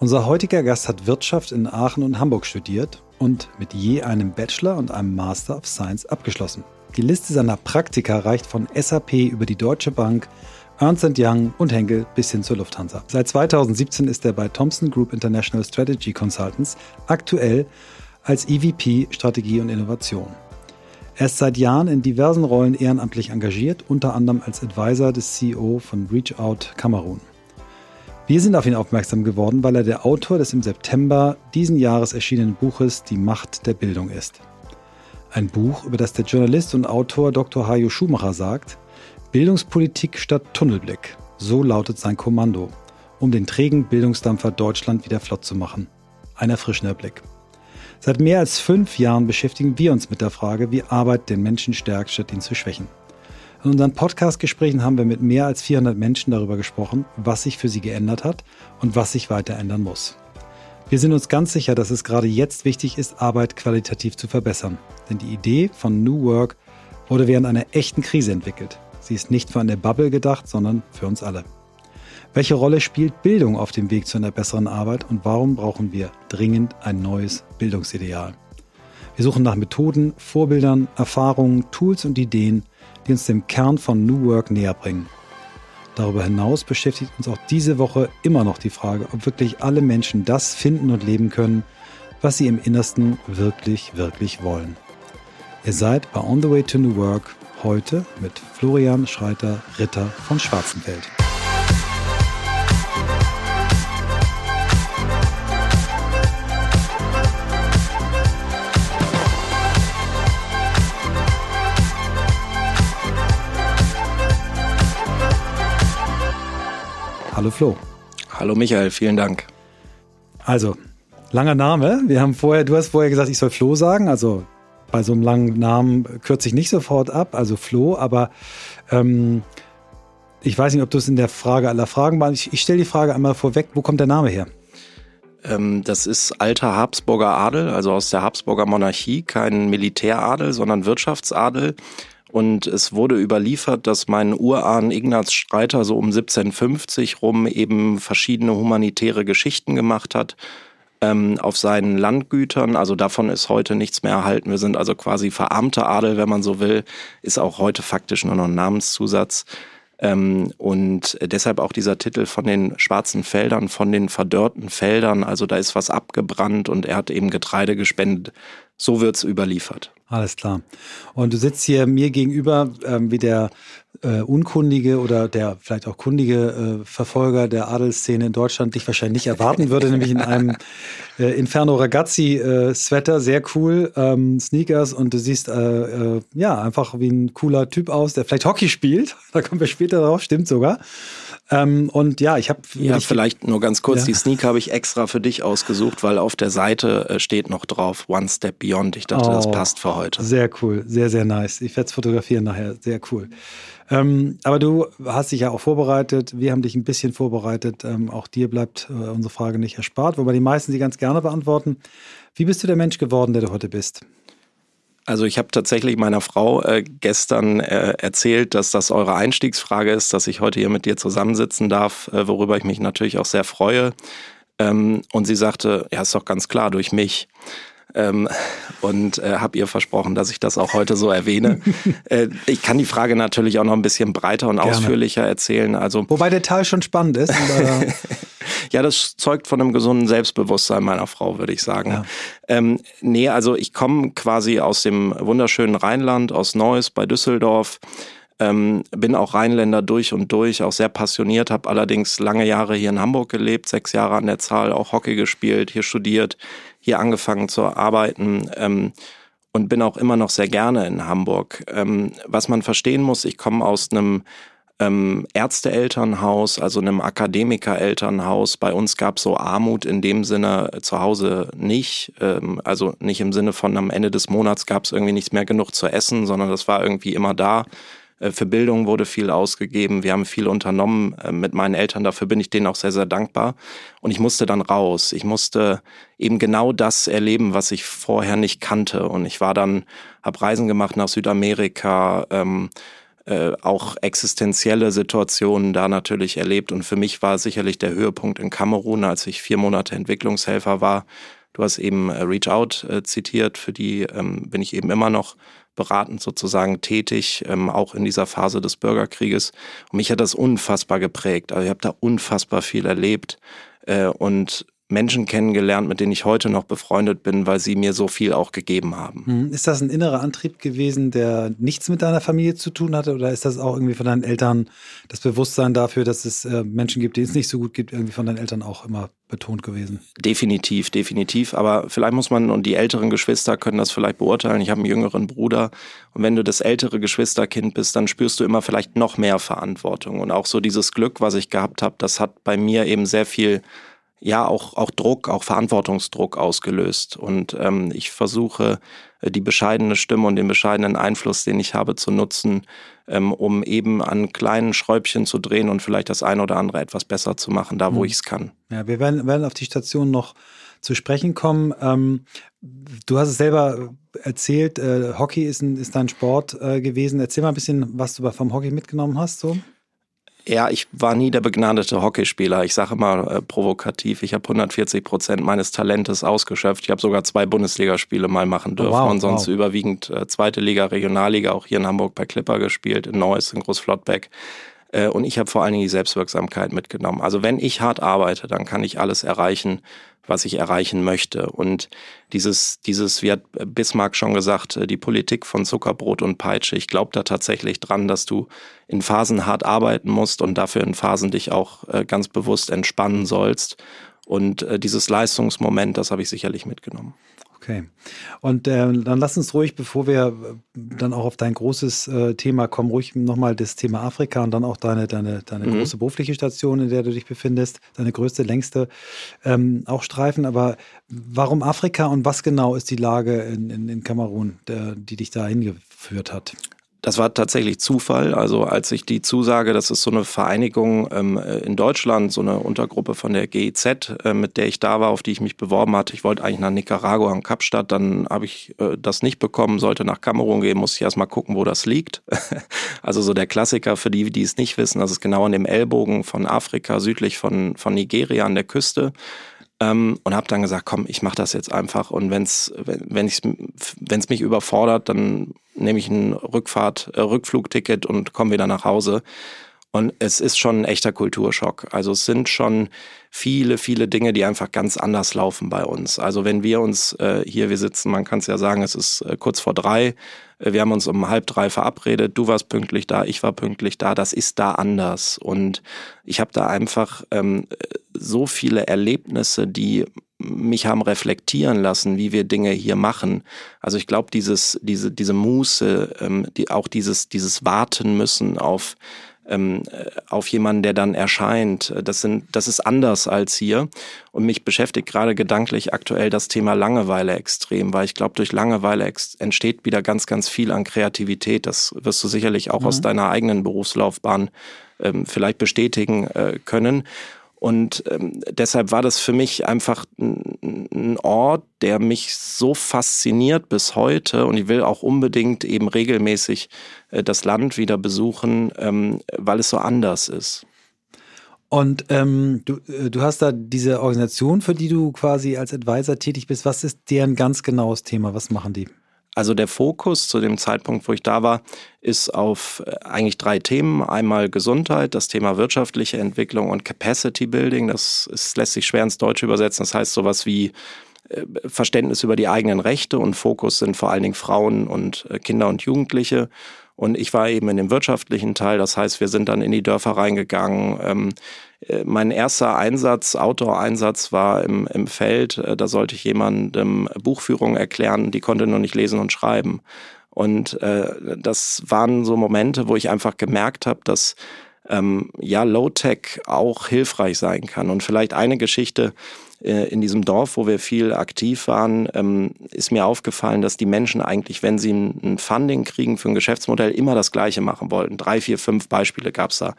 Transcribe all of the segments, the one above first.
Unser heutiger Gast hat Wirtschaft in Aachen und Hamburg studiert und mit je einem Bachelor und einem Master of Science abgeschlossen. Die Liste seiner Praktika reicht von SAP über die Deutsche Bank, Ernst Young und Henkel bis hin zur Lufthansa. Seit 2017 ist er bei Thomson Group International Strategy Consultants aktuell als EVP Strategie und Innovation. Er ist seit Jahren in diversen Rollen ehrenamtlich engagiert, unter anderem als Advisor des CEO von Reach Out Kamerun. Wir sind auf ihn aufmerksam geworden, weil er der Autor des im September diesen Jahres erschienenen Buches Die Macht der Bildung ist. Ein Buch, über das der Journalist und Autor Dr. Hajo Schumacher sagt, Bildungspolitik statt Tunnelblick, so lautet sein Kommando, um den trägen Bildungsdampfer Deutschland wieder flott zu machen. Ein erfrischender Blick. Seit mehr als fünf Jahren beschäftigen wir uns mit der Frage, wie Arbeit den Menschen stärkt, statt ihn zu schwächen. In unseren Podcast-Gesprächen haben wir mit mehr als 400 Menschen darüber gesprochen, was sich für sie geändert hat und was sich weiter ändern muss. Wir sind uns ganz sicher, dass es gerade jetzt wichtig ist, Arbeit qualitativ zu verbessern. Denn die Idee von New Work wurde während einer echten Krise entwickelt. Sie ist nicht für eine Bubble gedacht, sondern für uns alle. Welche Rolle spielt Bildung auf dem Weg zu einer besseren Arbeit und warum brauchen wir dringend ein neues Bildungsideal? Wir suchen nach Methoden, Vorbildern, Erfahrungen, Tools und Ideen, die uns dem Kern von New Work näher bringen. Darüber hinaus beschäftigt uns auch diese Woche immer noch die Frage, ob wirklich alle Menschen das finden und leben können, was sie im Innersten wirklich, wirklich wollen. Ihr seid bei On the Way to New Work heute mit Florian Schreiter Ritter von Schwarzenfeld. Hallo Flo. Hallo Michael, vielen Dank. Also, langer Name. Wir haben vorher, du hast vorher gesagt, ich soll Flo sagen. Also bei so einem langen Namen kürze ich nicht sofort ab, also Flo, aber ähm, ich weiß nicht, ob du es in der Frage aller Fragen war. Ich, ich stelle die Frage einmal vorweg, wo kommt der Name her? Ähm, das ist alter Habsburger Adel, also aus der Habsburger Monarchie, kein Militäradel, sondern Wirtschaftsadel. Und es wurde überliefert, dass mein Urahn Ignaz Streiter so um 1750 rum eben verschiedene humanitäre Geschichten gemacht hat ähm, auf seinen Landgütern. Also davon ist heute nichts mehr erhalten. Wir sind also quasi verarmte Adel, wenn man so will. Ist auch heute faktisch nur noch ein Namenszusatz. Ähm, und deshalb auch dieser Titel von den schwarzen Feldern, von den verdörrten Feldern. Also da ist was abgebrannt und er hat eben Getreide gespendet. So wird's überliefert. Alles klar. Und du sitzt hier mir gegenüber ähm, wie der äh, unkundige oder der vielleicht auch kundige äh, Verfolger der Adelsszene in Deutschland dich wahrscheinlich nicht erwarten würde, nämlich in einem äh, Inferno Ragazzi äh, Sweater, sehr cool, ähm, Sneakers und du siehst äh, äh, ja einfach wie ein cooler Typ aus, der vielleicht Hockey spielt. Da kommen wir später drauf, stimmt sogar. Ähm, und ja, ich habe. Ja, vielleicht nur ganz kurz. Ja. Die Sneaker habe ich extra für dich ausgesucht, weil auf der Seite äh, steht noch drauf One Step Beyond. Ich dachte, oh, das passt für heute. Sehr cool, sehr, sehr nice. Ich werde es fotografieren nachher. Sehr cool. Ähm, aber du hast dich ja auch vorbereitet. Wir haben dich ein bisschen vorbereitet. Ähm, auch dir bleibt äh, unsere Frage nicht erspart, wobei die meisten sie ganz gerne beantworten. Wie bist du der Mensch geworden, der du heute bist? Also ich habe tatsächlich meiner Frau äh, gestern äh, erzählt, dass das eure Einstiegsfrage ist, dass ich heute hier mit dir zusammensitzen darf, äh, worüber ich mich natürlich auch sehr freue. Ähm, und sie sagte, ja, ist doch ganz klar, durch mich. Ähm, und äh, habe ihr versprochen, dass ich das auch heute so erwähne. äh, ich kann die Frage natürlich auch noch ein bisschen breiter und Gerne. ausführlicher erzählen. Also, Wobei der Teil schon spannend ist. Ja, das zeugt von einem gesunden Selbstbewusstsein meiner Frau, würde ich sagen. Ja. Ähm, nee, also ich komme quasi aus dem wunderschönen Rheinland, aus Neuss bei Düsseldorf. Ähm, bin auch Rheinländer durch und durch, auch sehr passioniert, habe allerdings lange Jahre hier in Hamburg gelebt, sechs Jahre an der Zahl, auch Hockey gespielt, hier studiert, hier angefangen zu arbeiten ähm, und bin auch immer noch sehr gerne in Hamburg. Ähm, was man verstehen muss, ich komme aus einem ähm, Ärzteelternhaus, also einem Akademikerelternhaus. Bei uns gab es so Armut in dem Sinne zu Hause nicht. Ähm, also nicht im Sinne von am Ende des Monats gab es irgendwie nichts mehr genug zu essen, sondern das war irgendwie immer da. Äh, für Bildung wurde viel ausgegeben. Wir haben viel unternommen äh, mit meinen Eltern. Dafür bin ich denen auch sehr, sehr dankbar. Und ich musste dann raus. Ich musste eben genau das erleben, was ich vorher nicht kannte. Und ich war dann, habe Reisen gemacht nach Südamerika, ähm, äh, auch existenzielle Situationen da natürlich erlebt. Und für mich war sicherlich der Höhepunkt in Kamerun, als ich vier Monate Entwicklungshelfer war. Du hast eben äh, Reach Out äh, zitiert, für die ähm, bin ich eben immer noch beratend sozusagen tätig, ähm, auch in dieser Phase des Bürgerkrieges. Und mich hat das unfassbar geprägt. Also ich habe da unfassbar viel erlebt äh, und Menschen kennengelernt, mit denen ich heute noch befreundet bin, weil sie mir so viel auch gegeben haben. Hm, ist das ein innerer Antrieb gewesen, der nichts mit deiner Familie zu tun hatte? Oder ist das auch irgendwie von deinen Eltern das Bewusstsein dafür, dass es äh, Menschen gibt, denen es nicht so gut gibt, irgendwie von deinen Eltern auch immer betont gewesen? Definitiv, definitiv. Aber vielleicht muss man, und die älteren Geschwister können das vielleicht beurteilen. Ich habe einen jüngeren Bruder. Und wenn du das ältere Geschwisterkind bist, dann spürst du immer vielleicht noch mehr Verantwortung. Und auch so dieses Glück, was ich gehabt habe, das hat bei mir eben sehr viel ja auch, auch Druck, auch Verantwortungsdruck ausgelöst. Und ähm, ich versuche, äh, die bescheidene Stimme und den bescheidenen Einfluss, den ich habe, zu nutzen, ähm, um eben an kleinen Schräubchen zu drehen und vielleicht das eine oder andere etwas besser zu machen, da wo mhm. ich es kann. Ja, wir werden, werden auf die Station noch zu sprechen kommen. Ähm, du hast es selber erzählt, äh, Hockey ist, ein, ist dein Sport äh, gewesen. Erzähl mal ein bisschen, was du vom Hockey mitgenommen hast. So. Ja, ich war nie der begnadete Hockeyspieler. Ich sage immer äh, provokativ, ich habe 140 Prozent meines Talentes ausgeschöpft. Ich habe sogar zwei Bundesligaspiele mal machen dürfen oh, wow, und sonst wow. überwiegend äh, zweite Liga, Regionalliga, auch hier in Hamburg bei Clipper gespielt, in Neuss, in Großflottbeck. Äh, und ich habe vor allen Dingen die Selbstwirksamkeit mitgenommen. Also wenn ich hart arbeite, dann kann ich alles erreichen, was ich erreichen möchte. Und dieses, dieses, wie hat Bismarck schon gesagt, äh, die Politik von Zuckerbrot und Peitsche, ich glaube da tatsächlich dran, dass du in Phasen hart arbeiten musst und dafür in Phasen dich auch äh, ganz bewusst entspannen sollst. Und dieses Leistungsmoment, das habe ich sicherlich mitgenommen. Okay. Und äh, dann lass uns ruhig, bevor wir äh, dann auch auf dein großes äh, Thema kommen, ruhig nochmal das Thema Afrika und dann auch deine, deine, deine mhm. große berufliche Station, in der du dich befindest, deine größte, längste, ähm, auch streifen. Aber warum Afrika und was genau ist die Lage in, in, in Kamerun, der, die dich da hingeführt hat? Das war tatsächlich Zufall. Also als ich die Zusage, das ist so eine Vereinigung ähm, in Deutschland, so eine Untergruppe von der GIZ, äh, mit der ich da war, auf die ich mich beworben hatte. Ich wollte eigentlich nach Nicaragua und Kapstadt, dann habe ich äh, das nicht bekommen, sollte nach Kamerun gehen, muss ich erstmal gucken, wo das liegt. also so der Klassiker für die, die es nicht wissen, das ist genau an dem Ellbogen von Afrika, südlich von, von Nigeria an der Küste. Ähm, und habe dann gesagt, komm, ich mache das jetzt einfach und wenn's, wenn wenn wenn's mich überfordert, dann nehme ich ein Rückfahrt, äh, Rückflugticket und komme wieder nach Hause. Und es ist schon ein echter Kulturschock. Also es sind schon viele, viele Dinge, die einfach ganz anders laufen bei uns. Also wenn wir uns äh, hier, wir sitzen, man kann es ja sagen, es ist äh, kurz vor drei, äh, wir haben uns um halb drei verabredet, du warst pünktlich da, ich war pünktlich da, das ist da anders. Und ich habe da einfach ähm, so viele Erlebnisse, die mich haben reflektieren lassen, wie wir Dinge hier machen. Also ich glaube, dieses, diese, diese Muße, ähm, die, auch dieses, dieses Warten müssen auf, ähm, äh, auf jemanden, der dann erscheint, das, sind, das ist anders als hier. Und mich beschäftigt gerade gedanklich aktuell das Thema Langeweile extrem, weil ich glaube, durch Langeweile entsteht wieder ganz, ganz viel an Kreativität. Das wirst du sicherlich auch mhm. aus deiner eigenen Berufslaufbahn ähm, vielleicht bestätigen äh, können. Und ähm, deshalb war das für mich einfach ein, Ort, der mich so fasziniert bis heute. Und ich will auch unbedingt eben regelmäßig äh, das Land wieder besuchen, ähm, weil es so anders ist. Und ähm, du, äh, du hast da diese Organisation, für die du quasi als Advisor tätig bist. Was ist deren ganz genaues Thema? Was machen die? Also der Fokus zu dem Zeitpunkt, wo ich da war, ist auf äh, eigentlich drei Themen. Einmal Gesundheit, das Thema wirtschaftliche Entwicklung und Capacity Building. Das ist, lässt sich schwer ins Deutsche übersetzen. Das heißt sowas wie äh, Verständnis über die eigenen Rechte und Fokus sind vor allen Dingen Frauen und äh, Kinder und Jugendliche. Und ich war eben in dem wirtschaftlichen Teil, das heißt, wir sind dann in die Dörfer reingegangen. Ähm, äh, mein erster Einsatz, Outdoor-Einsatz war im, im Feld. Äh, da sollte ich jemandem Buchführung erklären, die konnte nur nicht lesen und schreiben. Und äh, das waren so Momente, wo ich einfach gemerkt habe, dass ähm, ja Low-Tech auch hilfreich sein kann. Und vielleicht eine Geschichte, in diesem Dorf, wo wir viel aktiv waren, ähm, ist mir aufgefallen, dass die Menschen eigentlich, wenn sie ein Funding kriegen für ein Geschäftsmodell, immer das Gleiche machen wollten. Drei, vier, fünf Beispiele gab's da.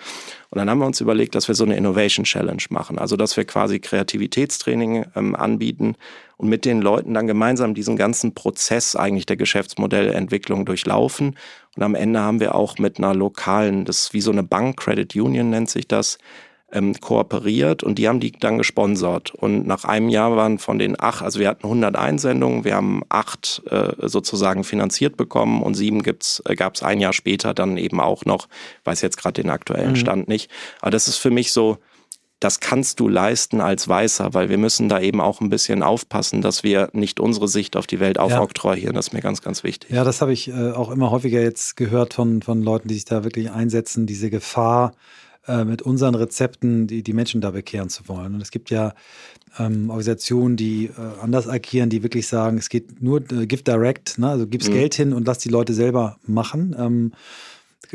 Und dann haben wir uns überlegt, dass wir so eine Innovation Challenge machen. Also, dass wir quasi Kreativitätstraining ähm, anbieten und mit den Leuten dann gemeinsam diesen ganzen Prozess eigentlich der Geschäftsmodellentwicklung durchlaufen. Und am Ende haben wir auch mit einer lokalen, das ist wie so eine Bank, Credit Union nennt sich das, ähm, kooperiert und die haben die dann gesponsert. Und nach einem Jahr waren von den acht, also wir hatten 100 Einsendungen, wir haben acht äh, sozusagen finanziert bekommen und sieben gibt's, äh, gab es ein Jahr später dann eben auch noch, weiß jetzt gerade den aktuellen mhm. Stand nicht. Aber das ist für mich so, das kannst du leisten als Weißer, weil wir müssen da eben auch ein bisschen aufpassen, dass wir nicht unsere Sicht auf die Welt aufoktroyieren. Ja. Das ist mir ganz, ganz wichtig. Ja, das habe ich äh, auch immer häufiger jetzt gehört von, von Leuten, die sich da wirklich einsetzen, diese Gefahr, äh, mit unseren Rezepten die, die Menschen da bekehren zu wollen. Und es gibt ja ähm, Organisationen, die äh, anders agieren, die wirklich sagen, es geht nur äh, Give Direct, ne? also gib's mhm. Geld hin und lass die Leute selber machen. Ähm,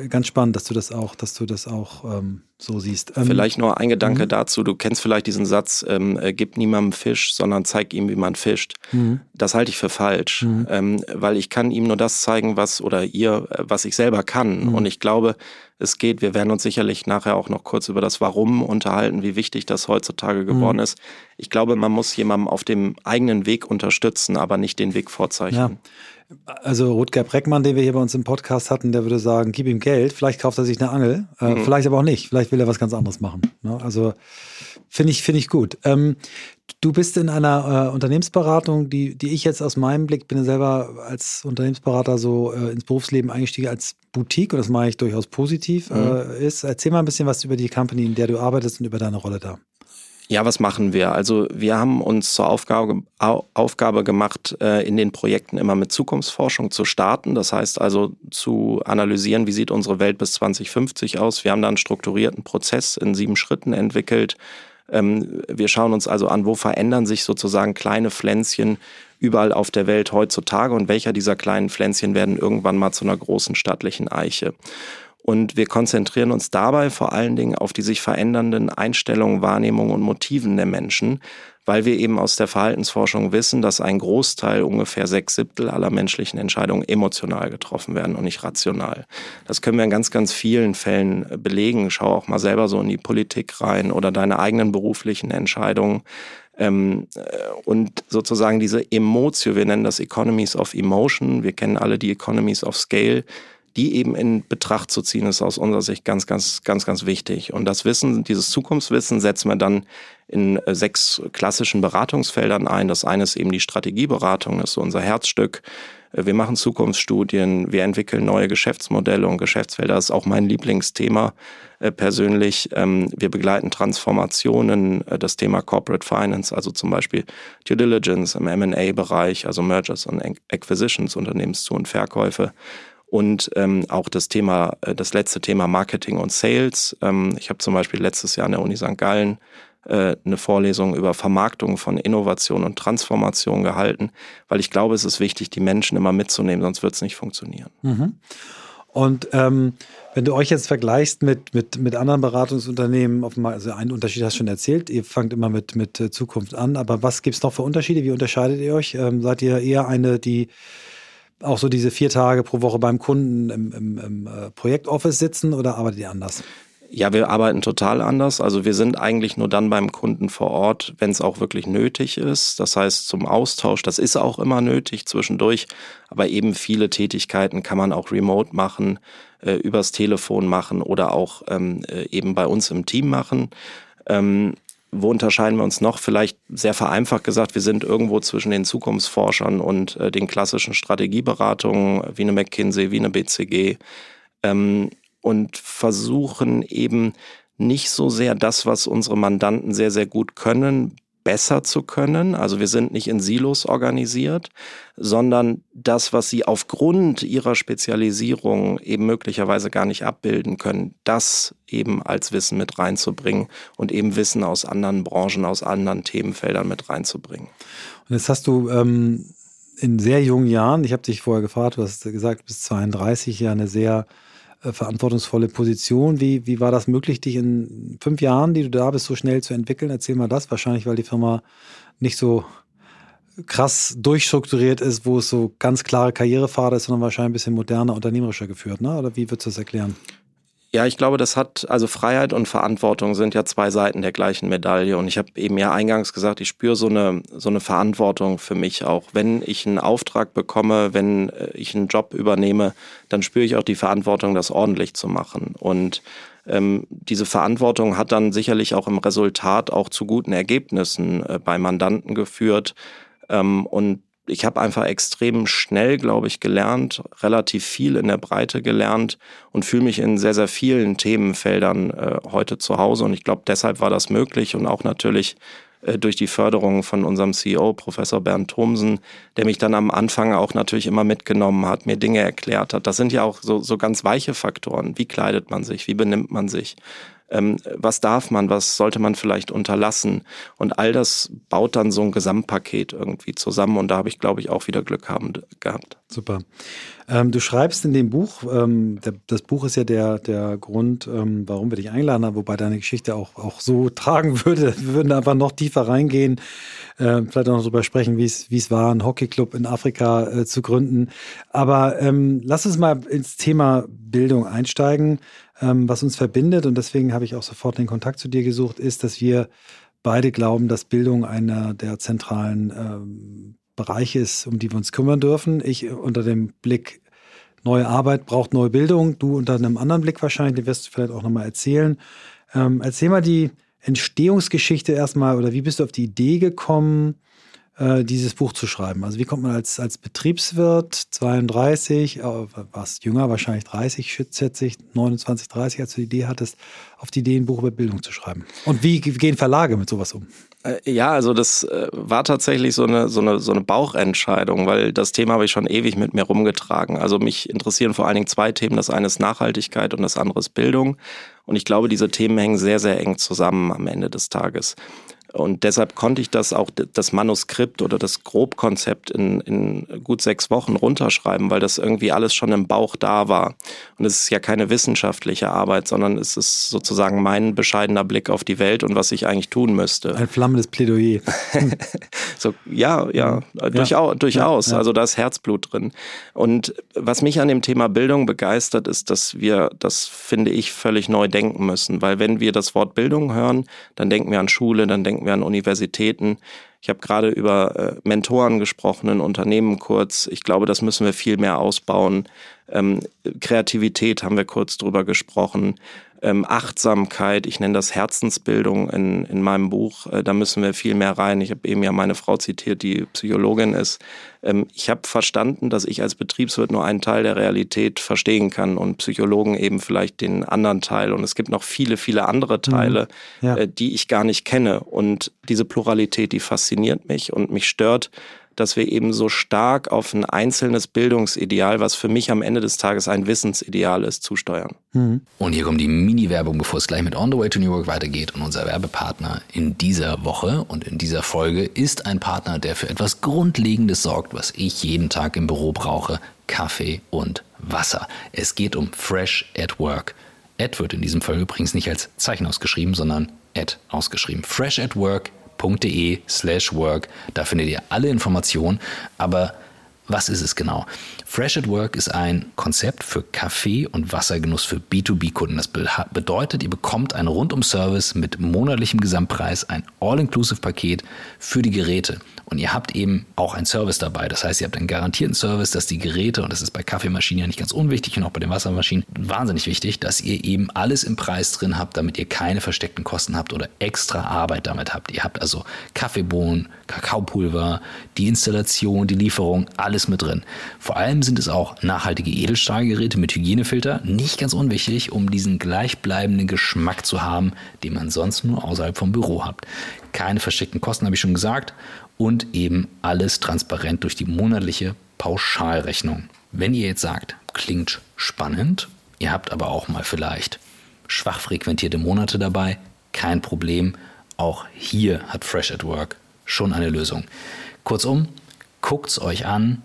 ganz spannend, dass du das auch, dass du das auch ähm, so siehst. Ähm, vielleicht nur ein Gedanke mhm. dazu. Du kennst vielleicht diesen Satz, ähm, äh, gib niemandem Fisch, sondern zeig ihm, wie man fischt. Mhm. Das halte ich für falsch, mhm. ähm, weil ich kann ihm nur das zeigen, was oder ihr, äh, was ich selber kann. Mhm. Und ich glaube, es geht, wir werden uns sicherlich nachher auch noch kurz über das Warum unterhalten, wie wichtig das heutzutage geworden mhm. ist. Ich glaube, man muss jemandem auf dem eigenen Weg unterstützen, aber nicht den Weg vorzeichnen. Ja. Also Rutger Breckmann, den wir hier bei uns im Podcast hatten, der würde sagen, gib ihm Geld, vielleicht kauft er sich eine Angel, äh, mhm. vielleicht aber auch nicht, vielleicht will er was ganz anderes machen. Ne? Also finde ich, finde ich gut. Ähm, du bist in einer äh, Unternehmensberatung, die, die ich jetzt aus meinem Blick bin selber als Unternehmensberater so äh, ins Berufsleben eingestiegen als Boutique und das mache ich durchaus positiv mhm. Äh, ist. Erzähl mal ein bisschen was über die Company, in der du arbeitest und über deine Rolle da. Ja, was machen wir? Also wir haben uns zur Aufgabe, Aufgabe gemacht, äh, in den Projekten immer mit Zukunftsforschung zu starten. Das heißt also zu analysieren, wie sieht unsere Welt bis 2050 aus. Wir haben da einen strukturierten Prozess in sieben Schritten entwickelt. Ähm, wir schauen uns also an, wo verändern sich sozusagen kleine Pflänzchen überall auf der Welt heutzutage und welcher dieser kleinen Pflänzchen werden irgendwann mal zu einer großen stattlichen Eiche. Und wir konzentrieren uns dabei vor allen Dingen auf die sich verändernden Einstellungen, Wahrnehmungen und Motiven der Menschen, weil wir eben aus der Verhaltensforschung wissen, dass ein Großteil, ungefähr sechs Siebtel aller menschlichen Entscheidungen emotional getroffen werden und nicht rational. Das können wir in ganz, ganz vielen Fällen belegen. Schau auch mal selber so in die Politik rein oder deine eigenen beruflichen Entscheidungen. Ähm, äh, und sozusagen diese Emotio, wir nennen das Economies of Emotion, wir kennen alle die Economies of Scale, die eben in Betracht zu ziehen, ist aus unserer Sicht ganz, ganz, ganz, ganz wichtig. Und das Wissen, dieses Zukunftswissen setzen wir dann in äh, sechs klassischen Beratungsfeldern ein. Das eine ist eben die Strategieberatung, das ist so unser Herzstück. Äh, wir machen Zukunftsstudien, wir entwickeln neue Geschäftsmodelle und Geschäftsfelder. Ist auch mein Lieblingsthema äh, persönlich. Ähm, wir begleiten Transformationen, das Thema Corporate Finance, also zum Beispiel Due Diligence im M&A-Bereich, also Mergers und Acquisitions, Unternehmenszu- und Verkäufe und ähm, auch das Thema, äh, das letzte Thema Marketing und Sales. Ähm, ich habe zum Beispiel letztes Jahr an der Uni St. Gallen äh, eine Vorlesung über Vermarktung von Innovation und Transformation gehalten, weil ich glaube, es ist wichtig, die Menschen immer mitzunehmen, sonst wird es nicht funktionieren. Mhm. Und ähm, wenn du euch jetzt vergleichst mit, mit, mit anderen Beratungsunternehmen, dem, also einen Unterschied hast du schon erzählt, ihr fangt immer mit, mit äh, Zukunft an, aber was gibt es noch für Unterschiede? Wie unterscheidet ihr euch? Ähm, seid ihr eher eine, die auch so diese vier Tage pro Woche beim Kunden im, im, im äh, Projektoffice sitzen oder arbeitet ihr anders? Ja, wir arbeiten total anders. Also wir sind eigentlich nur dann beim Kunden vor Ort, wenn es auch wirklich nötig ist. Das heißt zum Austausch, das ist auch immer nötig zwischendurch, aber eben viele Tätigkeiten kann man auch remote machen, äh, übers Telefon machen oder auch ähm, äh, eben bei uns im Team machen. Ähm, wo unterscheiden wir uns noch? Vielleicht sehr vereinfacht gesagt, wir sind irgendwo zwischen den Zukunftsforschern und äh, den klassischen Strategieberatungen wie eine McKinsey, wie eine BCG ähm, und versuchen eben nicht so sehr das, was unsere Mandanten sehr, sehr gut können, besser zu können. Also wir sind nicht in Silos organisiert, sondern das, was sie aufgrund ihrer Spezialisierung eben möglicherweise gar nicht abbilden können, das eben als Wissen mit reinzubringen und eben Wissen aus anderen Branchen, aus anderen Themenfeldern mit reinzubringen. Und jetzt hast du ähm, in sehr jungen Jahren, ich habe dich vorher gefragt, du hast gesagt, bis 32 ja eine sehr äh, verantwortungsvolle Position. Wie, wie war das möglich, dich in fünf Jahren, die du da bist, so schnell zu entwickeln? Erzähl mal das. Wahrscheinlich, weil die Firma nicht so krass durchstrukturiert ist, wo es so ganz klare Karrierepfade ist, sondern wahrscheinlich ein bisschen moderner, unternehmerischer geführt, ne? Oder wie würdest du das erklären? Ja, ich glaube, das hat, also Freiheit und Verantwortung sind ja zwei Seiten der gleichen Medaille. Und ich habe eben ja eingangs gesagt, ich spüre so eine, so eine Verantwortung für mich auch. Wenn ich einen Auftrag bekomme, wenn äh, ich einen Job übernehme, dann spüre ich auch die Verantwortung, das ordentlich zu machen. Und ähm, diese Verantwortung hat dann sicherlich auch im Resultat auch zu guten Ergebnissen äh, bei Mandanten geführt. Ähm, und ich habe einfach extrem schnell, glaube ich, gelernt, relativ viel in der Breite gelernt und fühle mich in sehr, sehr vielen Themenfeldern äh, heute zu Hause. Und ich glaube, deshalb war das möglich und auch natürlich äh, durch die Förderung von unserem CEO, Professor Bernd Thomsen, der mich dann am Anfang auch natürlich immer mitgenommen hat, mir Dinge erklärt hat. Das sind ja auch so, so ganz weiche Faktoren. Wie kleidet man sich? Wie benimmt man sich? Ähm, was darf man, was sollte man vielleicht unterlassen. Und all das baut dann so ein Gesamtpaket irgendwie zusammen. Und da habe ich, glaube ich, auch wieder Glück haben, gehabt. Super. Ähm, du schreibst in dem Buch, ähm, der, das Buch ist ja der, der Grund, ähm, warum wir dich eingeladen haben, wobei deine Geschichte auch, auch so tragen würde. Wir würden einfach noch tiefer reingehen, äh, vielleicht auch noch darüber sprechen, wie es war, einen Hockeyclub in Afrika äh, zu gründen. Aber ähm, lass uns mal ins Thema Bildung einsteigen ähm, was uns verbindet, und deswegen habe ich auch sofort den Kontakt zu dir gesucht, ist, dass wir beide glauben, dass Bildung einer der zentralen ähm, Bereiche ist, um die wir uns kümmern dürfen. Ich unter dem Blick neue Arbeit braucht neue Bildung, du unter einem anderen Blick wahrscheinlich, den wirst du vielleicht auch nochmal erzählen. Ähm, erzähl mal die Entstehungsgeschichte erstmal oder wie bist du auf die Idee gekommen, äh, dieses Buch zu schreiben? Also wie kommt man als, als Betriebswirt, 32, äh, warst jünger, wahrscheinlich 30, schätze ich, 29, 30, als du die Idee hattest, auf die Idee, ein Buch über Bildung zu schreiben? Und wie gehen Verlage mit sowas um? Äh, ja, also das äh, war tatsächlich so eine, so, eine, so eine Bauchentscheidung, weil das Thema habe ich schon ewig mit mir rumgetragen. Also mich interessieren vor allen Dingen zwei Themen. Das eine ist Nachhaltigkeit und das andere ist Bildung. Und ich glaube, diese Themen hängen sehr, sehr eng zusammen am Ende des Tages. Und deshalb konnte ich das auch, das Manuskript oder das Grobkonzept in, in gut sechs Wochen runterschreiben, weil das irgendwie alles schon im Bauch da war. Und es ist ja keine wissenschaftliche Arbeit, sondern es ist sozusagen mein bescheidener Blick auf die Welt und was ich eigentlich tun müsste. Ein flammendes Plädoyer. so, ja, ja, ja. durchaus. durchaus. Ja, ja. Also da ist Herzblut drin. Und was mich an dem Thema Bildung begeistert, ist, dass wir das, finde ich, völlig neu denken müssen. Weil wenn wir das Wort Bildung hören, dann denken wir an Schule, dann denken wir an Universitäten. Ich habe gerade über äh, Mentoren gesprochen in Unternehmen kurz. Ich glaube, das müssen wir viel mehr ausbauen. Ähm, Kreativität haben wir kurz drüber gesprochen ähm, Achtsamkeit, ich nenne das Herzensbildung in, in meinem Buch. Äh, da müssen wir viel mehr rein. Ich habe eben ja meine Frau zitiert, die Psychologin ist. Ähm, ich habe verstanden, dass ich als Betriebswirt nur einen Teil der Realität verstehen kann und Psychologen eben vielleicht den anderen Teil. Und es gibt noch viele, viele andere Teile, mhm. ja. äh, die ich gar nicht kenne. Und diese Pluralität, die fasziniert mich und mich stört dass wir eben so stark auf ein einzelnes Bildungsideal, was für mich am Ende des Tages ein Wissensideal ist, zusteuern. Mhm. Und hier kommt die Mini-Werbung, bevor es gleich mit On the Way to New York weitergeht. Und unser Werbepartner in dieser Woche und in dieser Folge ist ein Partner, der für etwas Grundlegendes sorgt, was ich jeden Tag im Büro brauche. Kaffee und Wasser. Es geht um Fresh at Work. Ad wird in diesem Fall übrigens nicht als Zeichen ausgeschrieben, sondern Ad ausgeschrieben. Fresh at Work www.ftf.de slash work. Da findet ihr alle Informationen. Aber was ist es genau? Fresh at Work ist ein Konzept für Kaffee- und Wassergenuss für B2B-Kunden. Das bedeutet, ihr bekommt einen Rundum-Service mit monatlichem Gesamtpreis, ein All-Inclusive-Paket für die Geräte. Und ihr habt eben auch einen Service dabei. Das heißt, ihr habt einen garantierten Service, dass die Geräte, und das ist bei Kaffeemaschinen ja nicht ganz unwichtig und auch bei den Wassermaschinen wahnsinnig wichtig, dass ihr eben alles im Preis drin habt, damit ihr keine versteckten Kosten habt oder extra Arbeit damit habt. Ihr habt also Kaffeebohnen, Kakaopulver, die Installation, die Lieferung, alles mit drin. Vor allem sind es auch nachhaltige Edelstahlgeräte mit Hygienefilter, nicht ganz unwichtig, um diesen gleichbleibenden Geschmack zu haben, den man sonst nur außerhalb vom Büro habt. Keine versteckten Kosten, habe ich schon gesagt und eben alles transparent durch die monatliche Pauschalrechnung. Wenn ihr jetzt sagt, klingt spannend, ihr habt aber auch mal vielleicht schwach frequentierte Monate dabei, kein Problem. Auch hier hat Fresh at Work schon eine Lösung. Kurzum, guckt es euch an,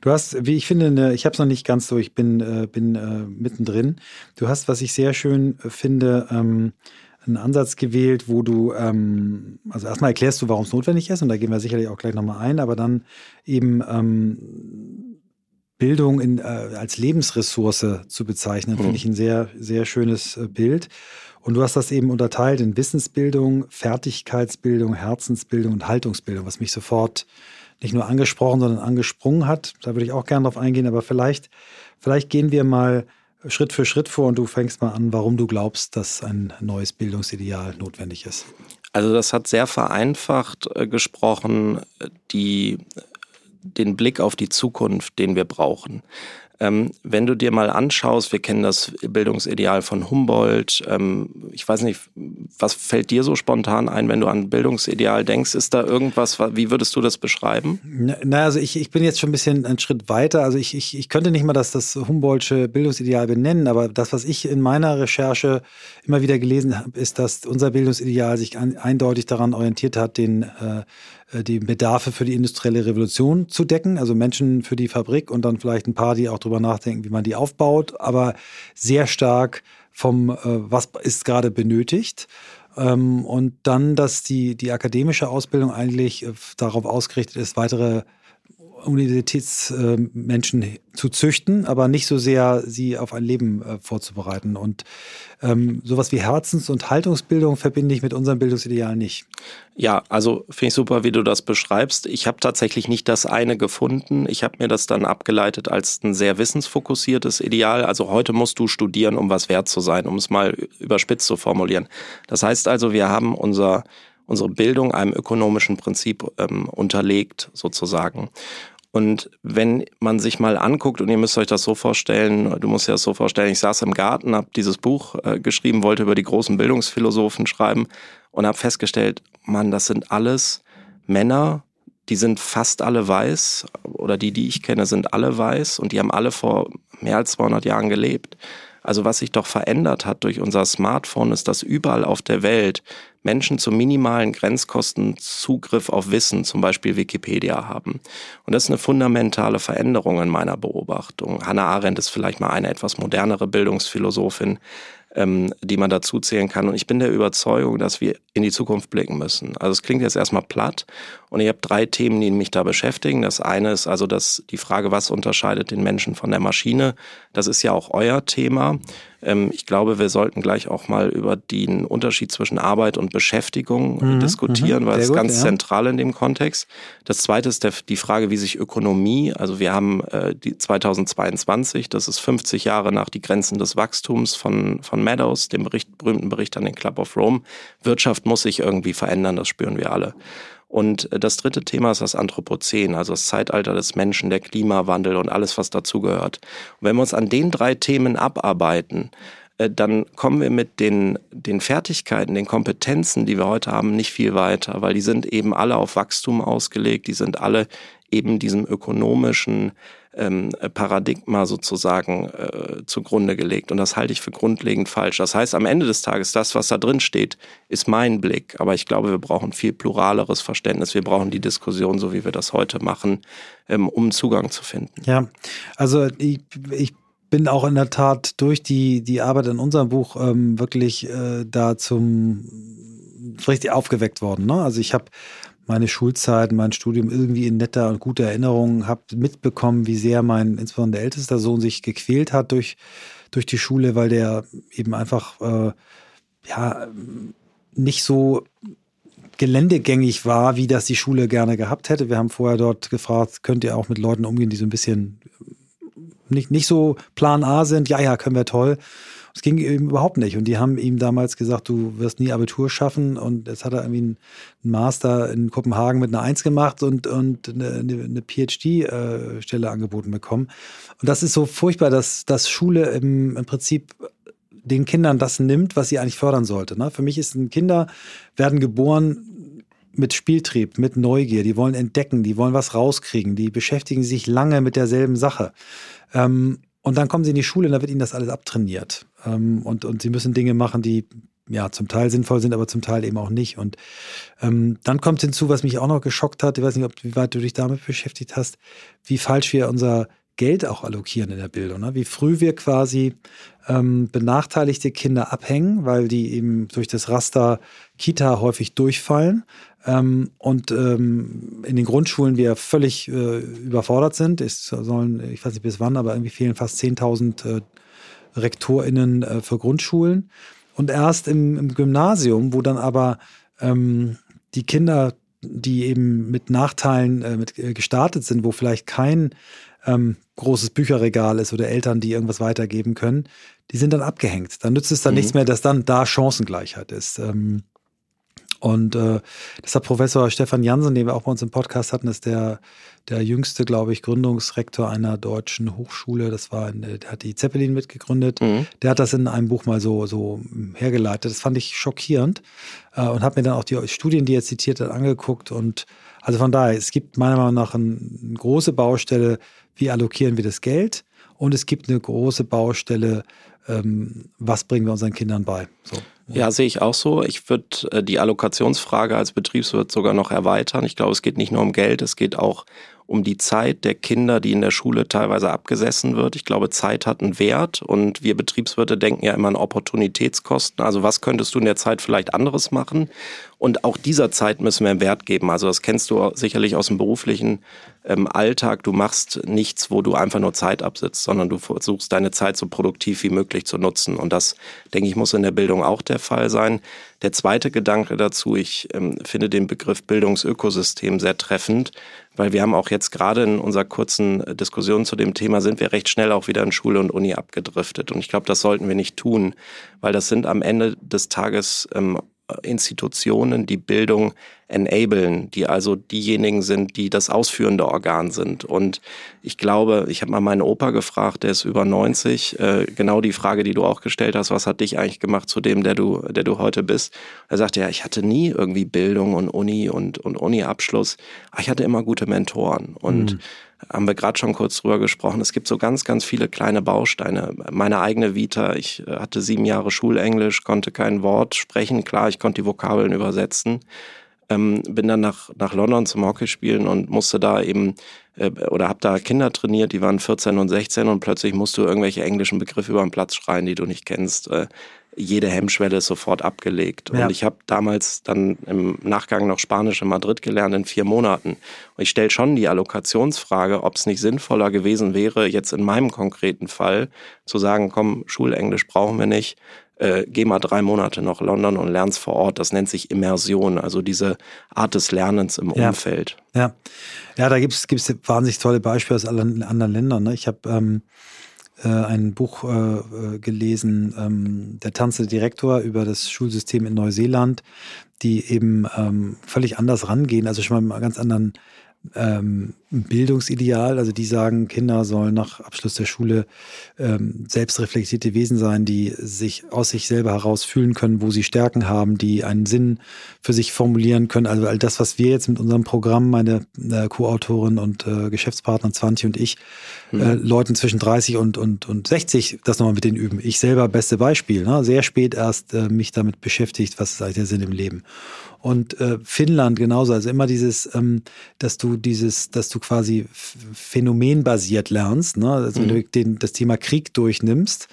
Du hast, wie ich finde, eine, ich habe es noch nicht ganz so, ich bin, äh, bin äh, mittendrin. Du hast, was ich sehr schön äh, finde, ähm, einen Ansatz gewählt, wo du, ähm, also erstmal erklärst du, warum es notwendig ist, und da gehen wir sicherlich auch gleich nochmal ein, aber dann eben ähm, Bildung in, äh, als Lebensressource zu bezeichnen, mhm. finde ich ein sehr, sehr schönes äh, Bild. Und du hast das eben unterteilt in Wissensbildung, Fertigkeitsbildung, Herzensbildung und Haltungsbildung, was mich sofort nicht nur angesprochen, sondern angesprungen hat. Da würde ich auch gerne drauf eingehen, aber vielleicht, vielleicht gehen wir mal Schritt für Schritt vor und du fängst mal an, warum du glaubst, dass ein neues Bildungsideal notwendig ist. Also das hat sehr vereinfacht äh, gesprochen, die, den Blick auf die Zukunft, den wir brauchen. Ähm, wenn du dir mal anschaust, wir kennen das Bildungsideal von Humboldt. Ähm, ich weiß nicht, was fällt dir so spontan ein, wenn du an Bildungsideal denkst? Ist da irgendwas, wie würdest du das beschreiben? Na, also ich, ich bin jetzt schon ein bisschen einen Schritt weiter. Also ich, ich, ich könnte nicht mal das, das Humboldtsche Bildungsideal benennen, aber das, was ich in meiner Recherche immer wieder gelesen habe, ist, dass unser Bildungsideal sich an, eindeutig daran orientiert hat, den äh, die Bedarfe für die industrielle Revolution zu decken, also Menschen für die Fabrik und dann vielleicht ein paar, die auch drüber nachdenken, wie man die aufbaut, aber sehr stark vom, äh, was ist gerade benötigt. Ähm, und dann, dass die, die akademische Ausbildung eigentlich äh, darauf ausgerichtet ist, weitere Universitätsmenschen zu züchten, aber nicht so sehr sie auf ein Leben äh, vorzubereiten. Und ähm, sowas wie Herzens- und Haltungsbildung verbinde ich mit unserem Bildungsideal nicht. Ja, also finde ich super, wie du das beschreibst. Ich habe tatsächlich nicht das eine gefunden. Ich habe mir das dann abgeleitet als ein sehr wissensfokussiertes Ideal. Also heute musst du studieren, um was wert zu sein, um es mal überspitzt zu formulieren. Das heißt also, wir haben unser unsere Bildung einem ökonomischen Prinzip ähm, unterlegt, sozusagen. Und wenn man sich mal anguckt, und ihr müsst euch das so vorstellen, du musst dir das so vorstellen, ich saß im Garten, habe dieses Buch äh, geschrieben, wollte über die großen Bildungsphilosophen schreiben und habe festgestellt, Mann, das sind alles Männer, die sind fast alle weiß, oder die, die ich kenne, sind alle weiß und die haben alle vor mehr als 200 Jahren gelebt. Also was sich doch verändert hat durch unser Smartphone, ist, dass überall auf der Welt Menschen zu minimalen Grenzkosten Zugriff auf Wissen, zum Beispiel Wikipedia haben. Und das ist eine fundamentale Veränderung in meiner Beobachtung. Hannah Arendt ist vielleicht mal eine etwas modernere Bildungsphilosophin, ähm, die man dazu zählen kann. Und ich bin der Überzeugung, dass wir in die Zukunft blicken müssen. Also es klingt jetzt erstmal platt und ich habe drei Themen, die mich da beschäftigen. Das eine ist also dass die Frage, was unterscheidet den Menschen von der Maschine. Das ist ja auch euer Thema. Ähm, ich glaube, wir sollten gleich auch mal über den Unterschied zwischen Arbeit und Beschäftigung mhm, diskutieren, mhm, weil das ist ganz ja. zentral in dem Kontext. Das zweite ist der, die Frage, wie sich Ökonomie, also wir haben äh, die 2022, das ist 50 Jahre nach die Grenzen des Wachstums von, von Meadows, dem Bericht, berühmten Bericht an den Club of Rome. Wirtschaft muss sich irgendwie verändern, das spüren wir alle. Und äh, das dritte Thema ist das Anthropozän, also das Zeitalter des Menschen, der Klimawandel und alles, was dazugehört. Und wenn wir uns an den drei Themen abarbeiten, äh, dann kommen wir mit den, den Fertigkeiten, den Kompetenzen, die wir heute haben, nicht viel weiter, weil die sind eben alle auf Wachstum ausgelegt, die sind alle eben diesem ökonomischen ähm, Paradigma sozusagen äh, zugrunde gelegt. Und das halte ich für grundlegend falsch. Das heißt, am Ende des Tages, das, was da drin steht, ist mein Blick. Aber ich glaube, wir brauchen viel pluraleres Verständnis. Wir brauchen die Diskussion, so wie wir das heute machen, ähm, um Zugang zu finden. Ja, also ich, ich bin auch in der Tat durch die, die Arbeit in unserem Buch ähm, wirklich äh, da zum richtig aufgeweckt worden. Ne? Also ich habe meine Schulzeit, mein Studium irgendwie in netter und guter Erinnerung, habe mitbekommen, wie sehr mein insbesondere ältester Sohn sich gequält hat durch, durch die Schule, weil der eben einfach äh, ja nicht so geländegängig war, wie das die Schule gerne gehabt hätte. Wir haben vorher dort gefragt, könnt ihr auch mit Leuten umgehen, die so ein bisschen nicht, nicht so Plan A sind, ja, ja, können wir toll. Es ging ihm überhaupt nicht. Und die haben ihm damals gesagt, du wirst nie Abitur schaffen. Und jetzt hat er irgendwie einen Master in Kopenhagen mit einer Eins gemacht und, und eine, eine PhD-Stelle äh, angeboten bekommen. Und das ist so furchtbar, dass, dass Schule im, im Prinzip den Kindern das nimmt, was sie eigentlich fördern sollte. Ne? Für mich ist ein Kinder werden geboren mit Spieltrieb, mit Neugier. Die wollen entdecken, die wollen was rauskriegen, die beschäftigen sich lange mit derselben Sache. Ähm, und dann kommen sie in die Schule und da wird ihnen das alles abtrainiert. Ähm, und, und sie müssen Dinge machen, die ja zum Teil sinnvoll sind, aber zum Teil eben auch nicht. Und ähm, dann kommt hinzu, was mich auch noch geschockt hat, ich weiß nicht, ob, wie weit du dich damit beschäftigt hast, wie falsch wir unser Geld auch allokieren in der Bildung. Ne? Wie früh wir quasi ähm, benachteiligte Kinder abhängen, weil die eben durch das Raster Kita häufig durchfallen ähm, und ähm, in den Grundschulen wir völlig äh, überfordert sind. Es sollen, ich weiß nicht bis wann, aber irgendwie fehlen fast 10.000 äh, RektorInnen äh, für Grundschulen. Und erst im, im Gymnasium, wo dann aber ähm, die Kinder, die eben mit Nachteilen äh, mit, äh, gestartet sind, wo vielleicht kein ähm, großes Bücherregal ist oder Eltern, die irgendwas weitergeben können, die sind dann abgehängt. Dann nützt es dann mhm. nichts mehr, dass dann da Chancengleichheit ist. Ähm, und äh, das hat Professor Stefan Jansen, den wir auch bei uns im Podcast hatten, ist der, der jüngste, glaube ich, Gründungsrektor einer deutschen Hochschule. Das war, in, der hat die Zeppelin mitgegründet. Mhm. Der hat das in einem Buch mal so, so hergeleitet. Das fand ich schockierend äh, und habe mir dann auch die Studien, die er zitiert hat, angeguckt. Und also von daher, es gibt meiner Meinung nach eine große Baustelle, wie allokieren wir das Geld? Und es gibt eine große Baustelle, ähm, was bringen wir unseren Kindern bei? So. Ja, sehe ich auch so. Ich würde äh, die Allokationsfrage als Betriebswirt sogar noch erweitern. Ich glaube, es geht nicht nur um Geld, es geht auch um die Zeit der Kinder, die in der Schule teilweise abgesessen wird. Ich glaube, Zeit hat einen Wert und wir Betriebswirte denken ja immer an Opportunitätskosten. Also was könntest du in der Zeit vielleicht anderes machen? Und auch dieser Zeit müssen wir einen Wert geben. Also das kennst du sicherlich aus dem beruflichen ähm, Alltag. Du machst nichts, wo du einfach nur Zeit absitzt, sondern du versuchst deine Zeit so produktiv wie möglich zu nutzen. Und das, denke ich, muss in der Bildung auch der Fall sein. Der zweite Gedanke dazu, ich ähm, finde den Begriff Bildungsökosystem sehr treffend, weil wir haben auch jetzt gerade in unserer kurzen Diskussion zu dem Thema sind wir recht schnell auch wieder in Schule und Uni abgedriftet. Und ich glaube, das sollten wir nicht tun, weil das sind am Ende des Tages ähm, Institutionen, die Bildung enablen, die also diejenigen sind, die das ausführende Organ sind. Und ich glaube, ich habe mal meinen Opa gefragt, der ist über 90, äh, genau die Frage, die du auch gestellt hast, was hat dich eigentlich gemacht zu dem, der du, der du heute bist? Er sagte, ja, ich hatte nie irgendwie Bildung und Uni und, und Uni-Abschluss, aber ich hatte immer gute Mentoren. Und mhm haben wir gerade schon kurz drüber gesprochen. Es gibt so ganz, ganz viele kleine Bausteine. Meine eigene Vita, ich äh, hatte sieben Jahre Schulenglisch, konnte kein Wort sprechen. Klar, ich konnte die Vokabeln übersetzen. Ähm, bin dann nach, nach London zum Hockey spielen und musste da eben äh, oder habe da Kinder trainiert, die waren 14 und 16 und plötzlich musst du irgendwelche englischen Begriffe über den Platz schreien, die du nicht kennst. Äh, jede Hemmschwelle sofort abgelegt. Ja. Und ich habe damals dann im Nachgang noch Spanisch in Madrid gelernt in vier Monaten. Und ich stelle schon die Allokationsfrage, ob es nicht sinnvoller gewesen wäre, jetzt in meinem konkreten Fall zu sagen, komm, Schulenglisch brauchen wir nicht. Äh, geh mal drei Monate nach London und lernst vor Ort. Das nennt sich Immersion, also diese Art des Lernens im ja. Umfeld. Ja, ja, da gibt es wahnsinnig tolle Beispiele aus anderen, anderen Ländern. Ne? Ich habe ähm, äh, ein Buch äh, äh, gelesen, ähm, Der tanzende Direktor über das Schulsystem in Neuseeland, die eben ähm, völlig anders rangehen, also schon mal einen ganz anderen ähm, Bildungsideal. Also die sagen, Kinder sollen nach Abschluss der Schule ähm, selbstreflektierte Wesen sein, die sich aus sich selber heraus fühlen können, wo sie Stärken haben, die einen Sinn für sich formulieren können. Also all das, was wir jetzt mit unserem Programm, meine äh, Co-Autorin und äh, Geschäftspartner Zwanti und ich, mhm. äh, Leuten zwischen 30 und, und, und 60, das nochmal mit denen üben. Ich selber beste Beispiel. Ne? Sehr spät erst äh, mich damit beschäftigt, was ist eigentlich der Sinn im Leben. Und äh, Finnland genauso. Also immer dieses, ähm, dass du dieses, dass du quasi phänomenbasiert lernst, ne? also wenn mhm. du den, das Thema Krieg durchnimmst,